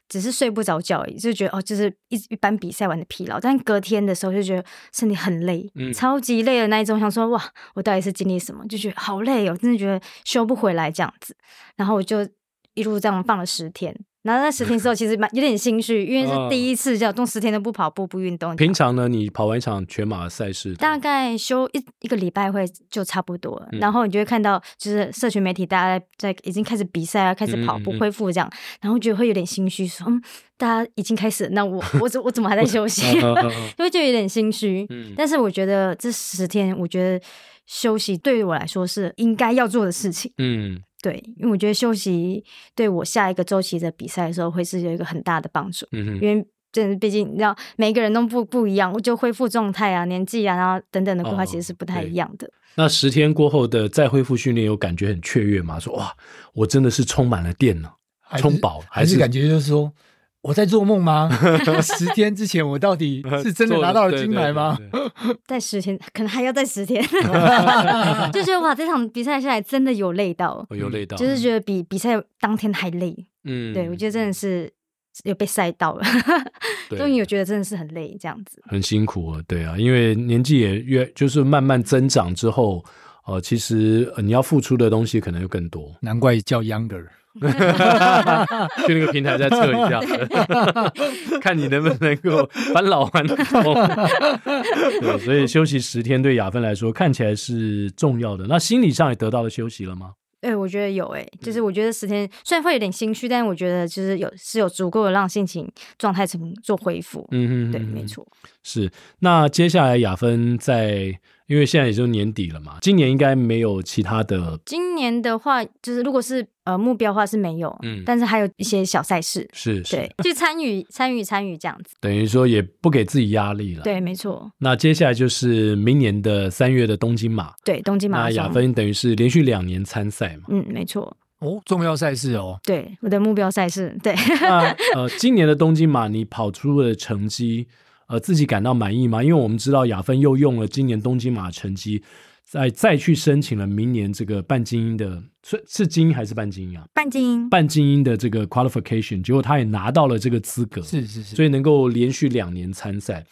只是睡不着觉而已，就觉得哦，就是一一般比赛完的疲劳。但隔天的时候就觉得身体很累，嗯、超级累的那一种，想说哇，我到底是经历什么？就觉得好累哦，真的觉得修不回来这样子。然后我就一路这样放了十天。然后那十天之后，其实蛮有点心虚，因为是第一次叫动十天都不跑步不运动。平常呢，你跑完一场全马的赛事，大概休一一个礼拜会就差不多了。嗯、然后你就会看到，就是社群媒体大家在已经开始比赛啊，开始跑步恢复这样，嗯嗯嗯，然后觉得会有点心虚，说嗯，大家已经开始，那我我怎我怎么还在休息？因为就有点心虚。嗯、但是我觉得这十天，我觉得休息对于我来说是应该要做的事情。嗯。对，因为我觉得休息对我下一个周期的比赛的时候会是有一个很大的帮助。嗯哼，因为这毕竟你知道每个人都不不一样，我就恢复状态啊、年纪啊，然后等等的规划其实是不太一样的。哦、那十天过后的再恢复训练，有感觉很雀跃吗？说哇，我真的是充满了电呢，充饱，还是感觉就是说。我在做梦吗？十天之前我到底 是真的拿到了金牌吗？在十天，可能还要再十天。就觉得哇，这场比赛下来真的有累到，有累到，就是觉得比比赛当天还累。嗯，对，我觉得真的是有被晒到了，终于有觉得真的是很累，这样子很辛苦啊。对啊，因为年纪也越就是慢慢增长之后，呃，其实你要付出的东西可能又更多。难怪叫 Younger。去那个平台再测一下，看你能不能够返老还童。对，所以休息十天对雅芬来说看起来是重要的。那心理上也得到了休息了吗？哎、欸，我觉得有哎、欸，就是我觉得十天虽然会有点心虚，但是我觉得就是有是有足够的让心情状态成做恢复。嗯嗯，对，没错。是。那接下来雅芬在。因为现在也就年底了嘛，今年应该没有其他的。今年的话，就是如果是呃目标的话是没有，嗯，但是还有一些小赛事，是，是，对，去参与参与参与这样子。等于说也不给自己压力了。对，没错。那接下来就是明年的三月的东京马，对，东京马。那雅芬等于是连续两年参赛嘛？嗯，没错。哦，重要赛事哦。对，我的目标赛事。对。那呃，今年的东京马你跑出的成绩。呃，自己感到满意吗？因为我们知道雅芬又用了今年东京马成绩，再再去申请了明年这个半精英的，是是精英还是半精英啊？半精英，半精英的这个 qualification，结果他也拿到了这个资格，是是是，所以能够连续两年参赛。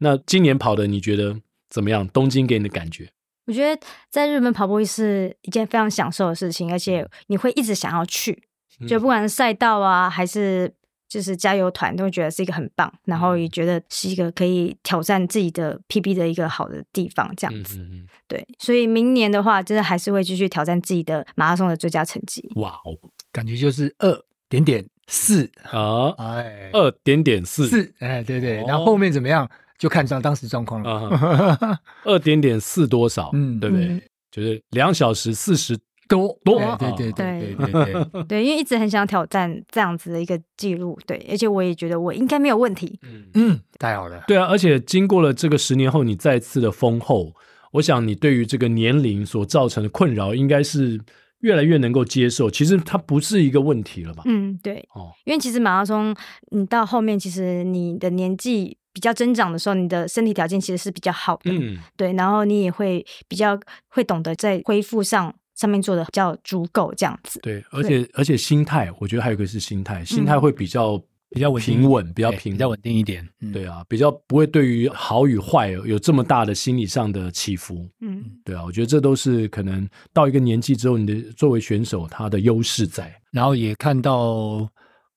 那今年跑的你觉得怎么样？东京给你的感觉？我觉得在日本跑步是一件非常享受的事情，而且你会一直想要去，就不管是赛道啊，还是。就是加油团都会觉得是一个很棒，然后也觉得是一个可以挑战自己的 PB 的一个好的地方，这样子。嗯嗯嗯对，所以明年的话，真的还是会继续挑战自己的马拉松的最佳成绩。哇哦，感觉就是二点点四啊，哎，二点点四四，哎，对对，然后后面怎么样就看上当时状况了。二点点四多少？嗯，对不对？就是两小时四十。多多对对对对对对 对，因为一直很想挑战这样子的一个记录，对，而且我也觉得我应该没有问题。嗯嗯，太好了。对啊，而且经过了这个十年后，你再次的丰厚，我想你对于这个年龄所造成的困扰，应该是越来越能够接受。其实它不是一个问题了吧？嗯，对。哦，因为其实马拉松，你到后面，其实你的年纪比较增长的时候，你的身体条件其实是比较好的。嗯，对，然后你也会比较会懂得在恢复上。上面做的比较足够，这样子。对，而且而且心态，我觉得还有一个是心态，心态会比较比较平稳，比较平，比较稳定一点。对啊，比较不会对于好与坏有这么大的心理上的起伏。嗯，对啊，我觉得这都是可能到一个年纪之后，你的作为选手他的优势在。然后也看到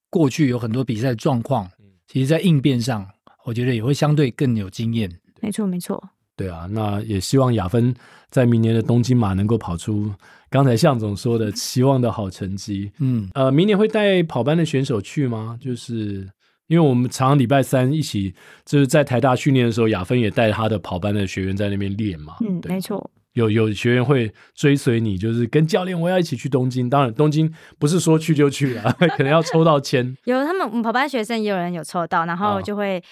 过去有很多比赛状况，其实在应变上，我觉得也会相对更有经验。没错，没错。对啊，那也希望雅芬在明年的东京马能够跑出刚才向总说的 期望的好成绩。嗯，呃，明年会带跑班的选手去吗？就是因为我们常常礼拜三一起就是在台大训练的时候，雅芬也带他的跑班的学员在那边练嘛。嗯，没错。有有学员会追随你，就是跟教练我要一起去东京。当然，东京不是说去就去了，可能要抽到签。有他们我们跑班学生也有人有抽到，然后就会。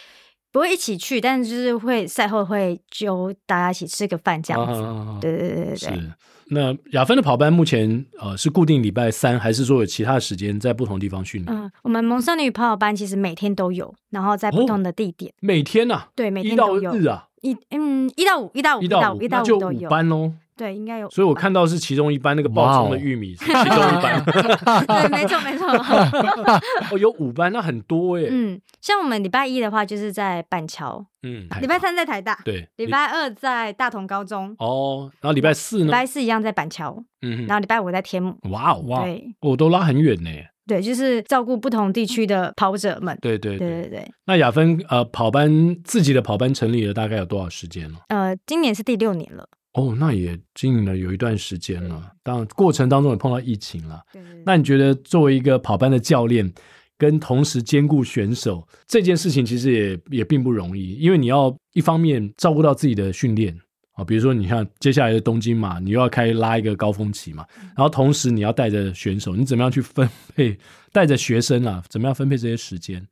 不会一起去，但是就是会赛后会揪大家一起吃个饭这样子。啊、对对对对对。是。那雅芬的跑班目前呃是固定礼拜三，还是说有其他的时间在不同地方训练？嗯，我们萌少女跑跑班其实每天都有，然后在不同的地点。哦、每天啊？对，每天都有。一到日啊？一嗯，一到五，一到五，一到五，一到五都有。班哦。对，应该有。所以我看到是其中一班那个爆冲的玉米，是其中一班。对，没错，没错。哦，有五班，那很多耶。嗯，像我们礼拜一的话，就是在板桥。嗯。礼拜三在台大。对。礼拜二在大同高中。哦，然后礼拜四呢？礼拜四一样在板桥。嗯。然后礼拜五在天母。哇哦哇！对，我都拉很远呢。对，就是照顾不同地区的跑者们。对对对对对。那雅芬呃，跑班自己的跑班成立了大概有多少时间了？呃，今年是第六年了。哦，那也经营了有一段时间了。当然，过程当中也碰到疫情了。那你觉得作为一个跑班的教练，跟同时兼顾选手这件事情，其实也也并不容易，因为你要一方面照顾到自己的训练啊，比如说你看接下来的东京嘛，你又要开拉一个高峰期嘛，然后同时你要带着选手，你怎么样去分配？带着学生啊，怎么样分配这些时间？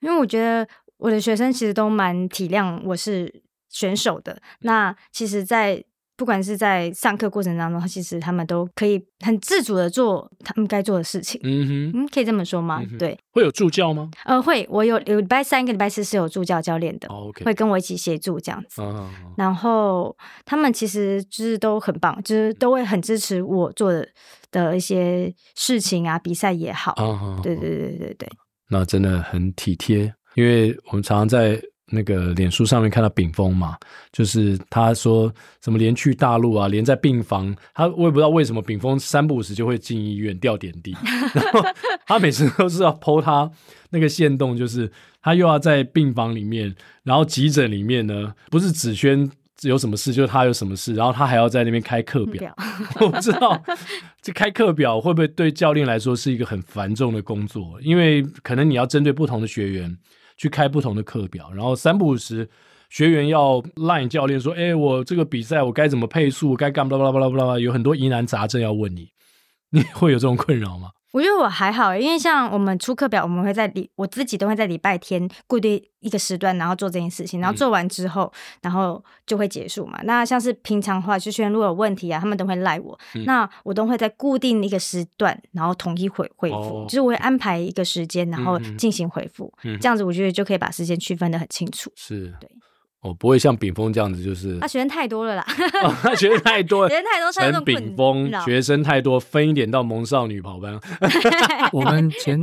因为我觉得我的学生其实都蛮体谅我是选手的。那其实，在不管是在上课过程当中，其实他们都可以很自主的做他们该做的事情。嗯哼，嗯，可以这么说吗？嗯、对，会有助教吗？呃，会，我有有礼拜三跟礼拜四是有助教教练的，哦 okay、会跟我一起协助这样子。哦、然后他们其实就是都很棒，就是都会很支持我做的的一些事情啊，比赛也好。哦、对对对对对，那真的很体贴，因为我们常常在。那个脸书上面看到炳峰嘛，就是他说什么连去大陆啊，连在病房，他我也不知道为什么炳峰三不五时就会进医院吊点滴，然后他每次都是要 po 他那个线动，就是他又要在病房里面，然后急诊里面呢，不是子轩有什么事，就是他有什么事，然后他还要在那边开课表，我不知道这开课表会不会对教练来说是一个很繁重的工作，因为可能你要针对不同的学员。去开不同的课表，然后三不五时学员要 line 教练说：“哎，我这个比赛我该怎么配速？该干巴拉巴拉巴拉巴拉，有很多疑难杂症要问你，你会有这种困扰吗？”我觉得我还好，因为像我们出课表，我们会在礼，我自己都会在礼拜天固定一个时段，然后做这件事情，然后做完之后，嗯、然后就会结束嘛。那像是平常的话，就学员如果有问题啊，他们都会赖我，嗯、那我都会在固定一个时段，然后统一回回复，哦、就是我会安排一个时间，然后进行回复，这样子我觉得就可以把时间区分得很清楚。是，对。哦，不会像炳峰这样子，就是他学生太多了啦，他学生太多 了，学生太多，陈炳峰学生太多，分一点到萌少女跑班。我们前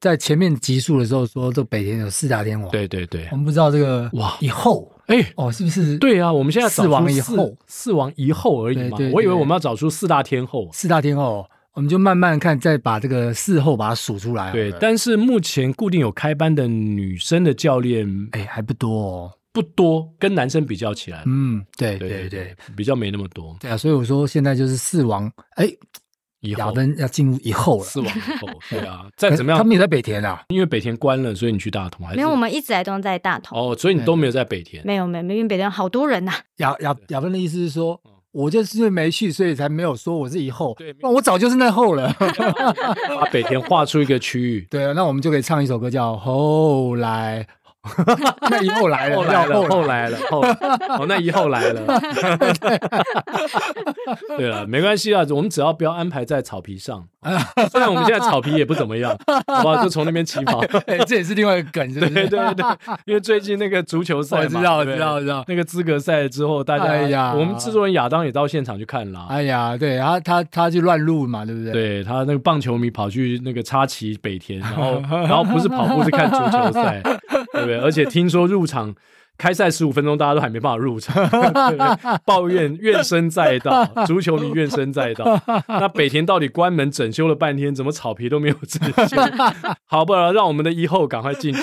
在前面集数的时候说，这北田有四大天王，对对对，我们不知道这个哇以后，哎哦，是不是？对啊，我们现在四王以后，四王以后而已嘛，我以为我们要找出四大天后，四大天后，我们就慢慢看，再把这个四后把它数出来。对，但是目前固定有开班的女生的教练，哎，还不多哦。不多，跟男生比较起来，嗯，对对对，对，比较没那么多。对啊，所以我说现在就是四王，哎，亚分要进入以后了。四王以后，对啊，再怎么样，他们也在北田啊，因为北田关了，所以你去大同还是？没有，我们一直来都在大同。哦，所以你都没有在北田？没有没有，因为北田好多人呐。亚亚亚芬的意思是说，我就是因为没去，所以才没有说我是以后。对，那我早就是那后了。把北田划出一个区域。对啊，那我们就可以唱一首歌叫《后来》。那以后来了，后来了，后来了，后哦，那以后来了。对了，没关系啊，我们只要不要安排在草皮上。虽然我们现在草皮也不怎么样，好吧，就从那边起跑。哎，这也是另外一个梗，对对对对。因为最近那个足球赛嘛，知道知道知道。那个资格赛之后，大家，哎呀，我们制作人亚当也到现场去看了。哎呀，对，然后他他去乱录嘛，对不对？对他那个棒球迷跑去那个插旗北田，然后然后不是跑步，是看足球赛，对不对？而且听说入场。开赛十五分钟，大家都还没办法入场，抱怨怨声载道，足球迷怨声载道。那北田到底关门整修了半天，怎么草皮都没有整修？好，不然让我们的一后赶快进去，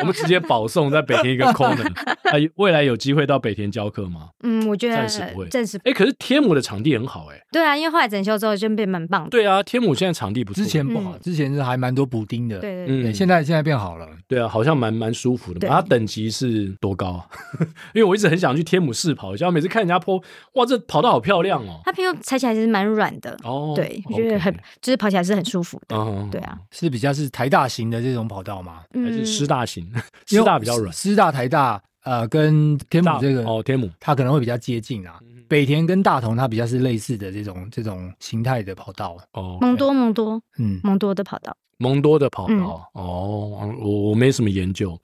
我们直接保送在北田一个空门。啊，未来有机会到北田教课吗？嗯，我觉得暂时不会，暂时。哎，可是天母的场地很好哎。对啊，因为后来整修之后就变蛮棒。对啊，天母现在场地不错，之前不好，之前是还蛮多补丁的。对对对，现在现在变好了。对啊，好像蛮蛮舒服的。它等级是多高啊？因为我一直很想去天母试跑一下，每次看人家 po，哇，这跑道好漂亮哦。它皮肤踩起来其实蛮软的哦，对，我觉得很，就是跑起来是很舒服的。对啊，是比较是台大型的这种跑道吗？还是师大型？师大比较软，师大、台大，呃，跟天母这个哦，天母它可能会比较接近啊。北田跟大同它比较是类似的这种这种形态的跑道哦。蒙多蒙多，嗯，蒙多的跑道，蒙多的跑道哦，我我没什么研究，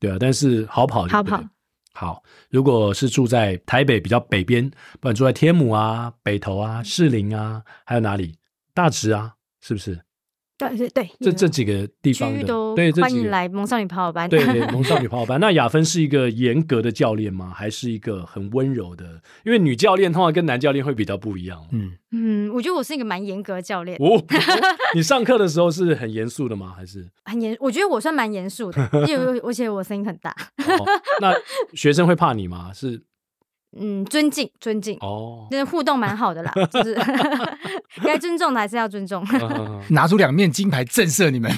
对啊，但是好跑，好跑。好，如果是住在台北比较北边，不管住在天母啊、北投啊、士林啊，还有哪里？大直啊，是不是？对对对，这这几个地方的，对，欢迎来萌少女跑跑班。对对，萌少女跑跑班。那雅芬是一个严格的教练吗？还是一个很温柔的？因为女教练通常跟男教练会比较不一样。嗯嗯，我觉得我是一个蛮严格的教练。哦，你上课的时候是很严肃的吗？还是很严？我觉得我算蛮严肃的，因为而且我声音很大。那学生会怕你吗？是。嗯，尊敬尊敬哦，那互动蛮好的啦，就是 该尊重的还是要尊重。拿出两面金牌震慑你们，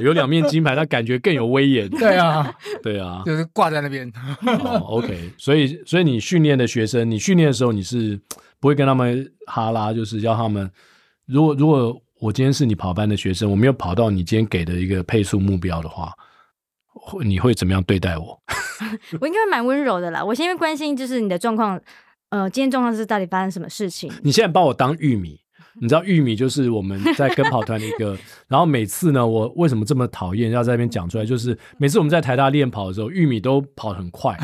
有两面金牌，他感觉更有威严。对啊，对啊，就是挂在那边。OK，所以所以你训练的学生，你训练的时候你是不会跟他们哈拉，就是要他们。如果如果我今天是你跑班的学生，我没有跑到你今天给的一个配速目标的话。你会怎么样对待我？我应该蛮温柔的啦。我先关心就是你的状况，呃，今天状况是到底发生什么事情？你现在把我当玉米，你知道玉米就是我们在跟跑团的一个。然后每次呢，我为什么这么讨厌要在那边讲出来？就是每次我们在台大练跑的时候，玉米都跑很快。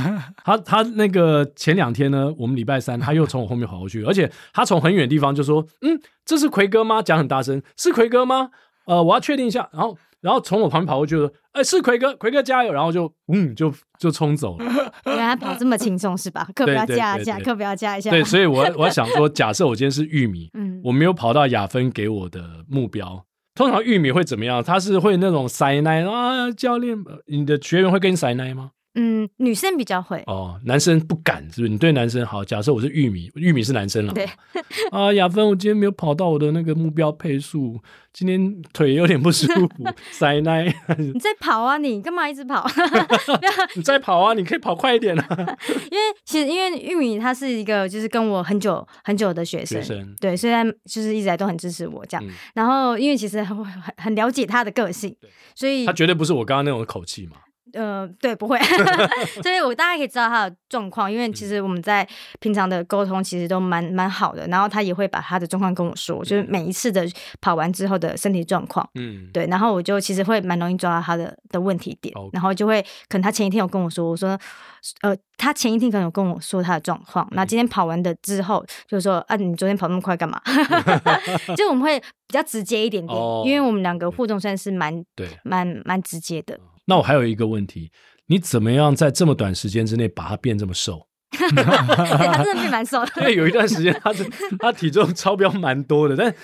他他那个前两天呢，我们礼拜三他又从我后面跑过去，而且他从很远的地方就说：“嗯，这是奎哥吗？”讲很大声，是奎哥吗？呃，我要确定一下。然后。然后从我旁边跑过去说：“哎，是奎哥，奎哥加油！”然后就嗯，就就冲走了。原来跑这么轻松是吧？课不要加一下，课不要加一下。对，所以我我想说，假设我今天是玉米，嗯，我没有跑到雅芬给我的目标，通常玉米会怎么样？他是会那种塞奶啊，教练，你的学员会跟你塞奶吗？嗯，女生比较会哦，男生不敢，是不是？你对男生好。假设我是玉米，玉米是男生了。对啊，雅芬，我今天没有跑到我的那个目标配速，今天腿有点不舒服，塞奶。你在跑啊？你干嘛一直跑？你在跑啊？你可以跑快一点啊。因为其实，因为玉米他是一个就是跟我很久很久的学生，学生对，虽然就是一直来都很支持我这样。嗯、然后，因为其实很很很了解他的个性，对所以他绝对不是我刚刚那种口气嘛。呃，对，不会，所以我大概可以知道他的状况，因为其实我们在平常的沟通其实都蛮蛮好的，然后他也会把他的状况跟我说，就是每一次的跑完之后的身体状况，嗯，对，然后我就其实会蛮容易抓到他的的问题点，然后就会可能他前一天有跟我说，我说，呃，他前一天可能有跟我说他的状况，那今天跑完的之后就是说，啊，你昨天跑那么快干嘛？就我们会比较直接一点点，因为我们两个互动算是蛮对，蛮蛮直接的。那我还有一个问题，你怎么样在这么短时间之内把他变这么瘦？对，他真的变蛮瘦的。因为有一段时间他是 他体重超标蛮多的，但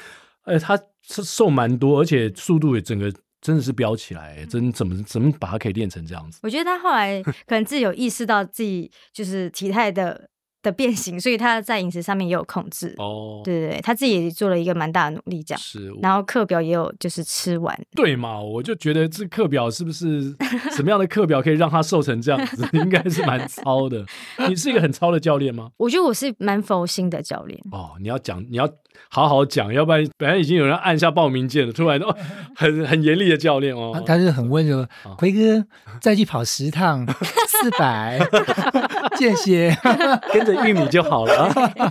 呃他是瘦蛮多，而且速度也整个真的是飙起来，真怎么怎么把他可以练成这样子？我觉得他后来可能自己有意识到自己就是体态的。的变形，所以他在饮食上面也有控制哦。对对对，他自己也做了一个蛮大的努力，这样是。然后课表也有就是吃完。对嘛？我就觉得这课表是不是什么样的课表可以让他瘦成这样子？应该是蛮糙的。你是一个很糙的教练吗？我觉得我是蛮佛心的教练。哦，你要讲，你要好好讲，要不然本来已经有人按下报名键了，突然哦，很很严厉的教练哦。他是很温柔，奎哥再去跑十趟 四百，间歇跟着。玉米就好了，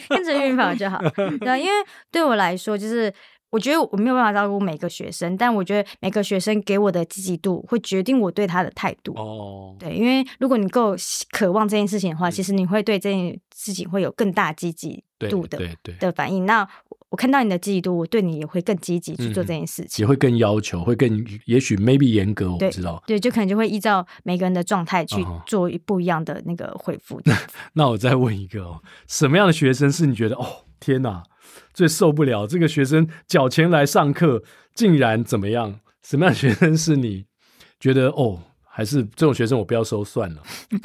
跟着玉米跑就好。对，因为对我来说，就是我觉得我没有办法照顾每个学生，但我觉得每个学生给我的积极度会决定我对他的态度。哦，对，因为如果你够渴望这件事情的话，其实你会对这件事情会有更大积极度的的反应。那我看到你的积极度，我对你也会更积极去做这件事情，也会更要求，会更也许 maybe 严格，我不知道。对，就可能就会依照每个人的状态去做不一样的那个回复。那我再问一个哦，什么样的学生是你觉得哦天哪最受不了？这个学生缴钱来上课，竟然怎么样？什么样的学生是你觉得哦，还是这种学生我不要收算了？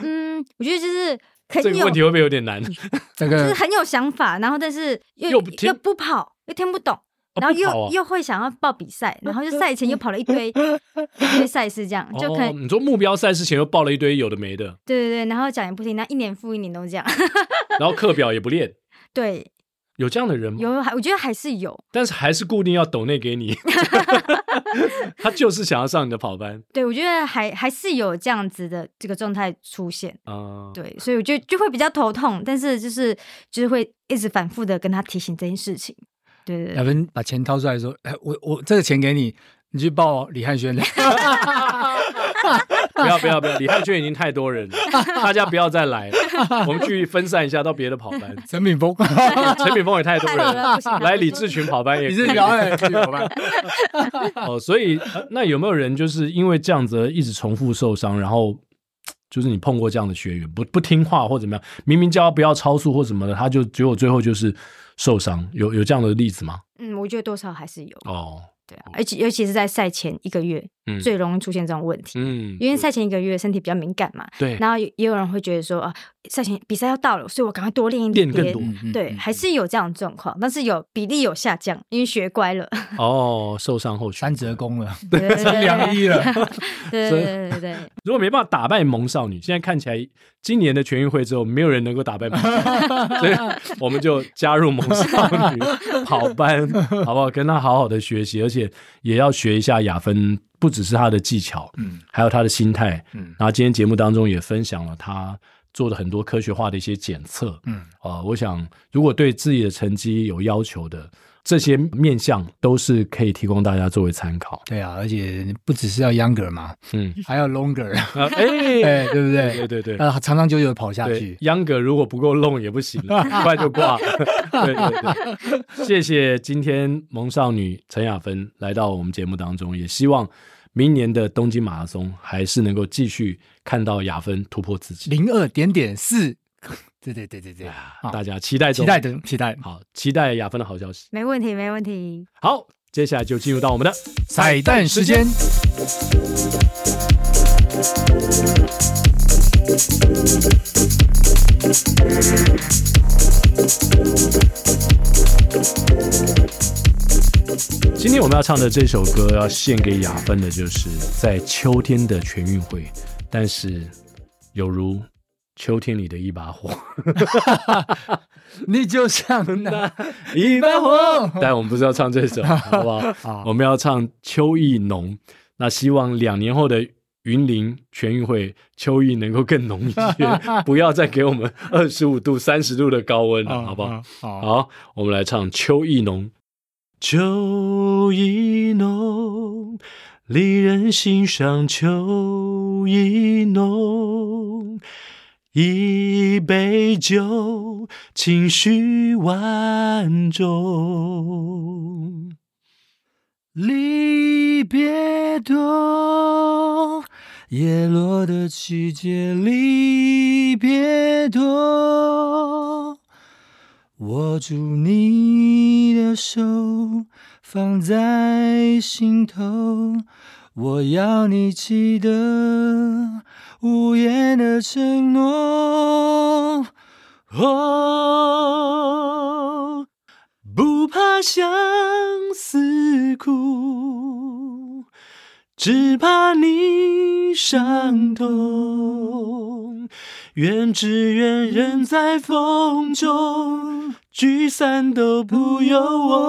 嗯，我觉得就是。这个问题会不会有点难？这个就是很有想法，然后但是又又不，又不跑，又听不懂，然后又、哦啊、又会想要报比赛，然后就赛前又跑了一堆 一堆赛事，这样就可能、哦、你说目标赛事前又报了一堆有的没的，对对对，然后讲也不听，那一年复一年都这样，然后课表也不练，对。有这样的人吗？有，还我觉得还是有，但是还是固定要抖内给你。他就是想要上你的跑班。对，我觉得还还是有这样子的这个状态出现啊。Uh、对，所以我觉得就会比较头痛，但是就是就是会一直反复的跟他提醒这件事情。对对对，雅芬把钱掏出来说：“哎，我我这个钱给你。”你去报李汉轩的，不要不要不要，李汉轩已经太多人了，大家不要再来了，我们去分散一下到别的跑班。陈敏峰，陈敏峰也太多人了，来李志群跑班也。李志群跑班。哦，所以那有没有人就是因为这样子一直重复受伤，然后就是你碰过这样的学员不不听话或怎么样，明明叫他不要超速或什么的，他就结果最后就是受伤，有有这样的例子吗？嗯，我觉得多少还是有哦。对啊，而且尤其是在赛前一个月，嗯，最容易出现这种问题，嗯，因为赛前一个月身体比较敏感嘛，对，然后也有人会觉得说啊，赛前比赛要到了，所以我赶快多练一点，练更多，对，还是有这样的状况，但是有比例有下降，因为学乖了，哦，受伤后三折功了，成良医了，对对对对，如果没办法打败萌少女，现在看起来今年的全运会之后，没有人能够打败萌少女，所以 我们就加入萌少女跑班，好不好？跟她好好的学习，而且也要学一下雅芬，不只是他的技巧，嗯，还有他的心态，嗯。然后今天节目当中也分享了他做的很多科学化的一些检测，嗯，啊、呃，我想如果对自己的成绩有要求的。这些面向都是可以提供大家作为参考。对啊，而且不只是要 younger 嘛，嗯，还要 longer，哎，对不对？对对对，啊，长长久久跑下去。younger 如果不够 long 也不行，很快就挂。对对对，谢谢今天萌少女陈雅芬来到我们节目当中，也希望明年的东京马拉松还是能够继续看到雅芬突破自己。零二点点四。对对对对对，大家期待中，期待的期待，好，期待雅芬的好消息。没问题，没问题。好，接下来就进入到我们的彩蛋时间。今天我们要唱的这首歌，要献给雅芬的，就是在秋天的全运会，但是有如秋天里的一把火，你就像那 一把火。但我们不是要唱这首，好不好？好，我们要唱秋意浓。那希望两年后的云林全运会，秋意能够更浓一些，不要再给我们二十五度、三十度的高温了，好不好？好，好，我们来唱秋意浓。秋意浓，离人心上。秋意浓，一杯酒，情绪万种。离别多，叶落的季节离别多。握住你的手，放在心头。我要你记得无言的承诺。哦，不怕相思苦，只怕你伤痛。愿只愿人在风中，聚散都不由我。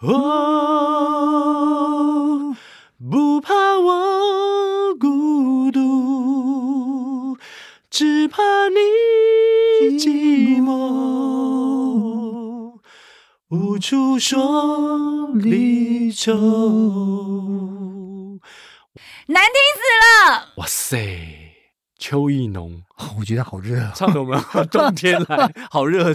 哦，不怕我只怕你寂寞，无处说离愁。难听死了！哇塞！秋意浓，我觉得好热，唱的我们 冬天来，好热，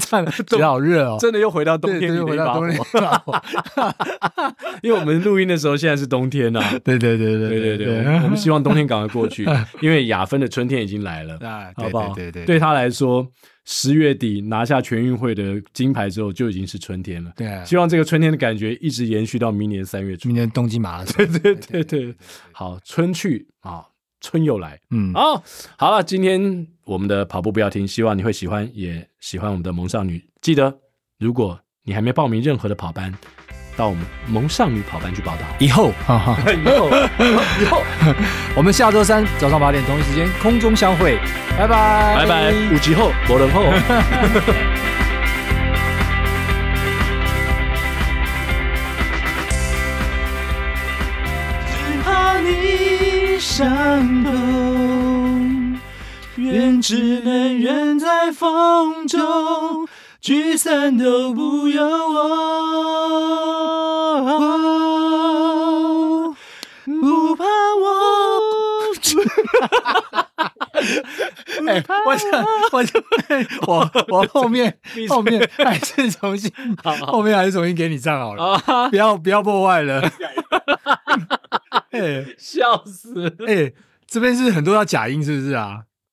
唱的 觉得好热哦，真的又回到冬天，又回到冬天，因为我们录音的时候现在是冬天呐，对对对对对。对对，我们希望冬天赶快过去，因为雅芬的春天已经来了，好不好？对对，对他来说，十月底拿下全运会的金牌之后，就已经是春天了，对，希望这个春天的感觉一直延续到明年三月初，明年东京马拉松，对对对。对，好，春去啊。春又来，嗯，哦，好了，今天我们的跑步不要停，希望你会喜欢，也喜欢我们的萌少女。记得，如果你还没报名任何的跑班，到我们萌少女跑班去报道。以后，哈哈，以后，以后，我们下周三早上八点同一时间空中相会，拜拜，拜拜，五级后，博人后。伤痛，愿只能远在风中，聚散都不由我，不怕我。哎，我想，我想，我我后面后面还是重新，后面还是重新给你唱好了，不要不要破坏了。哎，笑死！哎，这边是很多要假音，是不是啊？